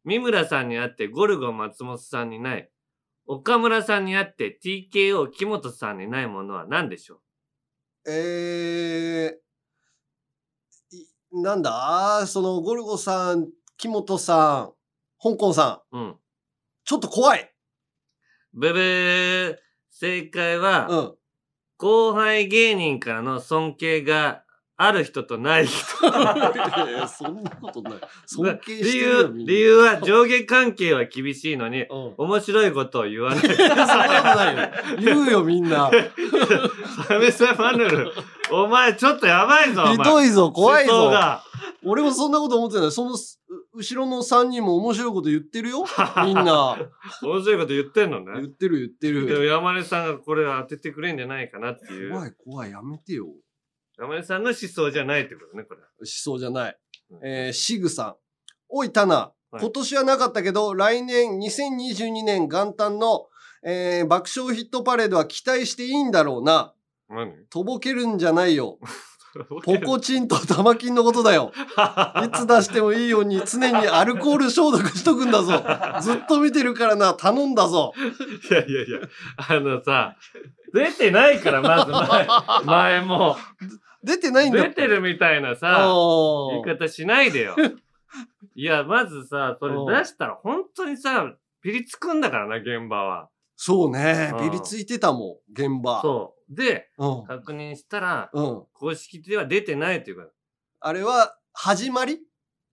三村さんに会ってゴルゴ松本さんにない。岡村さんに会って TKO 木本さんにないものは何でしょう？えー、いなんだ？そのゴルゴさん、木本さん、香港さん。うん。ちょっと怖い。ブブー。正解は、うん。後輩芸人からの尊敬がある人とない人。いやいやそんなことない。尊敬して理るよ由、理由は上下関係は厳しいのに、うん面白いことを言わない。そんなことないよ。言うよ、みんな。サメサマヌル、お前ちょっとやばいぞ、ひどいぞ、怖いぞ。俺もそんなこと思ってない。その後ろの3人も面白いこと言ってるよ？みんな。面白いこと言ってんのね。言ってる言ってでもる。山根さんがこれ当ててくれんじゃないかなっていう。怖い怖い、やめてよ。山根さんの思想じゃないってことね、これ。思想じゃない。えー、シグさん。おい、タナ。はい今年はなかったけど、来年2022年元旦の、えー爆笑ヒットパレードは期待していいんだろうな。何？とぼけるんじゃないよ。ポコチンと玉金のことだよ。いつ出してもいいように常にアルコール消毒しとくんだぞ。ずっと見てるからな、頼んだぞ。いやいやいや、あのさ、出てないから、まず前、前も。出てないんだ出てるみたいなさ、言い方しないでよ。いや、まずさ、それ出したら本当にさ、ピリつくんだからな、現場は。そうねう。んピリついてたもん、現場。そう。で、うん。確認したら、うん。公式では出てないっていうかあれは、始まり？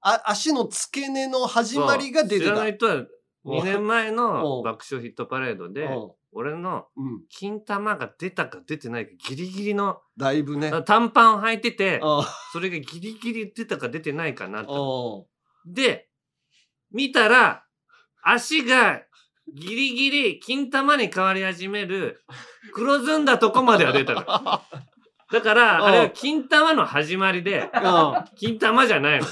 あ、足の付け根の始まりが出て知らた。ない人は、うん2年前うんの爆笑ヒットパレードでうん、俺のうん。金玉が出たか出てないかギリギリの、だいぶね。短パンを履いてて、あそれがギリギリ出たか出てないかなあと。で、見たら、足がギリギリ金玉に変わり始める黒ずんだとこまでは出たの。だから、あれは金玉の始まりで、金玉じゃないの。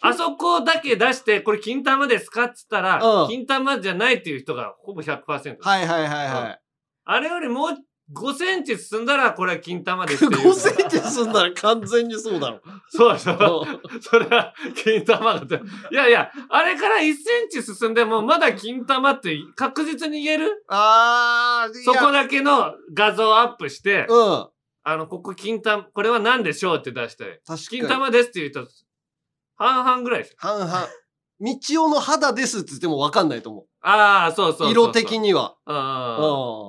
あそこだけ出して、これ金玉ですかっつったらう、ん金玉じゃないっていう人がほぼ100%。はいはいはいはい。あれよりもう5センチ進んだら、これは金玉ですっていう。5センチ進んだら完全にそうだろ。そうでしょ。それは金玉が出いやいや、あれから1センチ進んでも、まだ金玉って確実に言える？ああ、そこだけの画像をアップして、うん。あの、ここ金玉、これは何でしょうって出して、確かに金玉ですって言うと、半々ぐらいですよ。半々。道夫の肌ですって言っても分かんないと思ああ、そうそうそうそう。色的には。うん。うん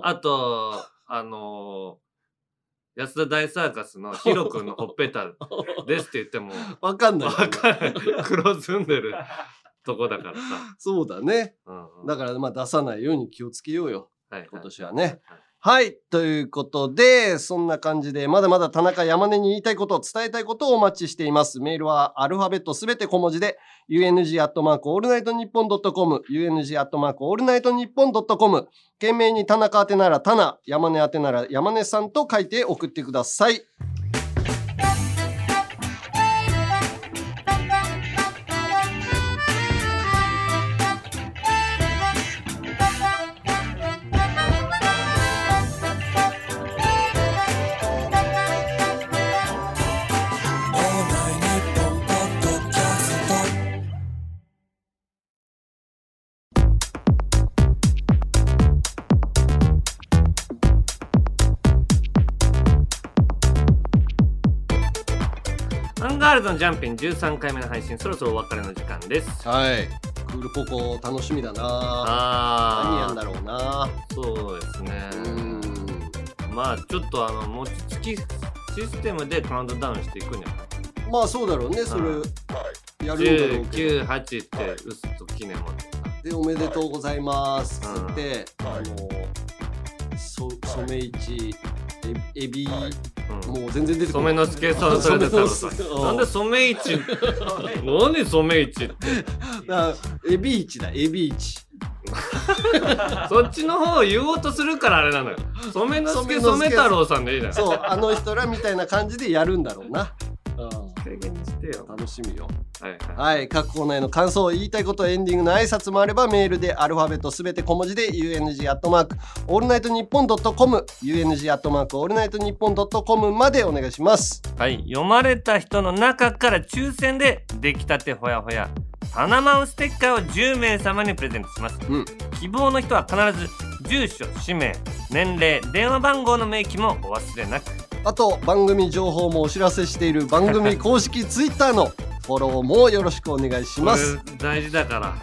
あと、あのー安田大サーカスのヒロ君のほっぺたですって言っても、う。分かんない。わかんない。黒ずんでるとこだからさ。そうだね。うんうんだからまあ出さないように気をつけようよ。はいはい今年はね。はい。はいということで、そんな感じで、まだまだ田中山根に言いたいこと、伝えたいことをお待ちしています。メールはアルファベットすべて小文字で、UNG アットマークオールナイトニッポンドットコム、UNG アットマークオールナイトニッポンドットコム、懸命に田中宛てなら田名、山根宛てなら山根さんと書いて送ってください。ルズのジャンピン13回目の配信そろそろお別れの時間です。はい。クールポコ楽しみだな。あー。何やんだろうな。そうですね。まあちょっとあの餅つきシステムでカウントダウンしていくんじゃないまあそうだろうねそれやるん。だろうけど198ってうすと記念持って。でおめでとうございます。つって、あのそ染市えエビ、もう全然出てこない。染之助さんそれで太郎さ。んなんで染市？何染市って？あエビ市だエビ市。そっちの方を言おうとするからあれなのよ。染之助染太郎さんでいいじゃん。そうあの人らみたいな感じでやるんだろうな。軽減よ。楽しみよ。はいはい。各コーナーへの感想言いたいことエンディングの挨拶もあればメールでアルファベットすべて小文字で UNG アットマークオールナイトニッポンドットコム UNG アットマークオールナイトニッポンドットコムまでお願いします。はい読まれた人の中から抽選で出来たてほやほやパナマウステッカーを10名様にプレゼントします、希望の人は必ず住所氏名年齢電話番号の明記もお忘れなくあと番組情報もお知らせしている番組公式ツイッターのフォローもよろしくお願いします。大事だから。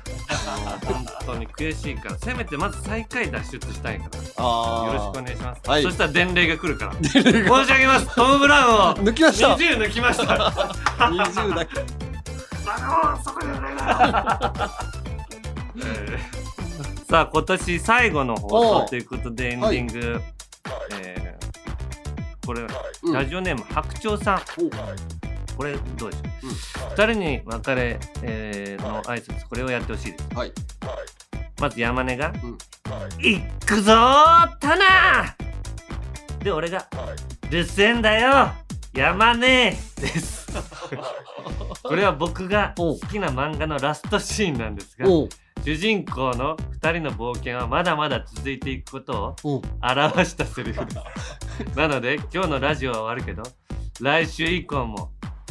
本当に悔しいから。せめてまず最下位脱出したいから。よろしくお願いします、はい。そしたら伝令が来るから。申し上げます。トム・ブラウンを。抜きました。20抜きました。20だけ。バカモンそこじゃないだろ。えー。さあ今年最後の放送ということでエンディング、えーこれ、ラジオネーム白鳥さん。これどうでしょう、二人に別れ、えーの挨拶これをやってほしいです、まず山根が「いっくぞータナ!」で俺が「留守んだよ山根!」です。これは僕が好きな漫画のラストシーンなんですが主人公の2人の冒険はまだまだ続いていくことを表したセリフです。なので今日のラジオは終わるけど来週以降も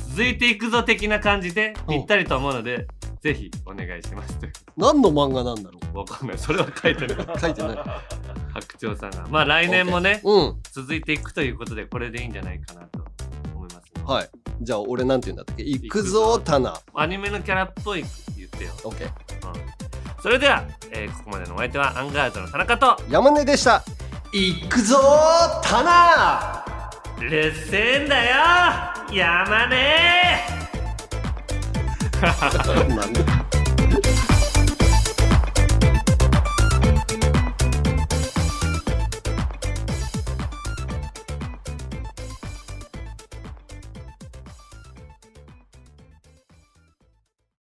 続いていくぞ的な感じでぴったりと思うのでぜひお願いします。何の漫画なんだろわかんない。それは書いてない。書いてない。白鳥さんが。まあ来年もね、うん。続いていくということでこれでいいんじゃないかなと思いますね。はい。じゃあ俺なんて言うんだったっけ？行くぞ。タナ。アニメのキャラっぽい言ってよ。OK うんそれでは、えーここまでのお相手はアンガールズの田中と山根でした。行くぞタナ留守んだよ山根。なんで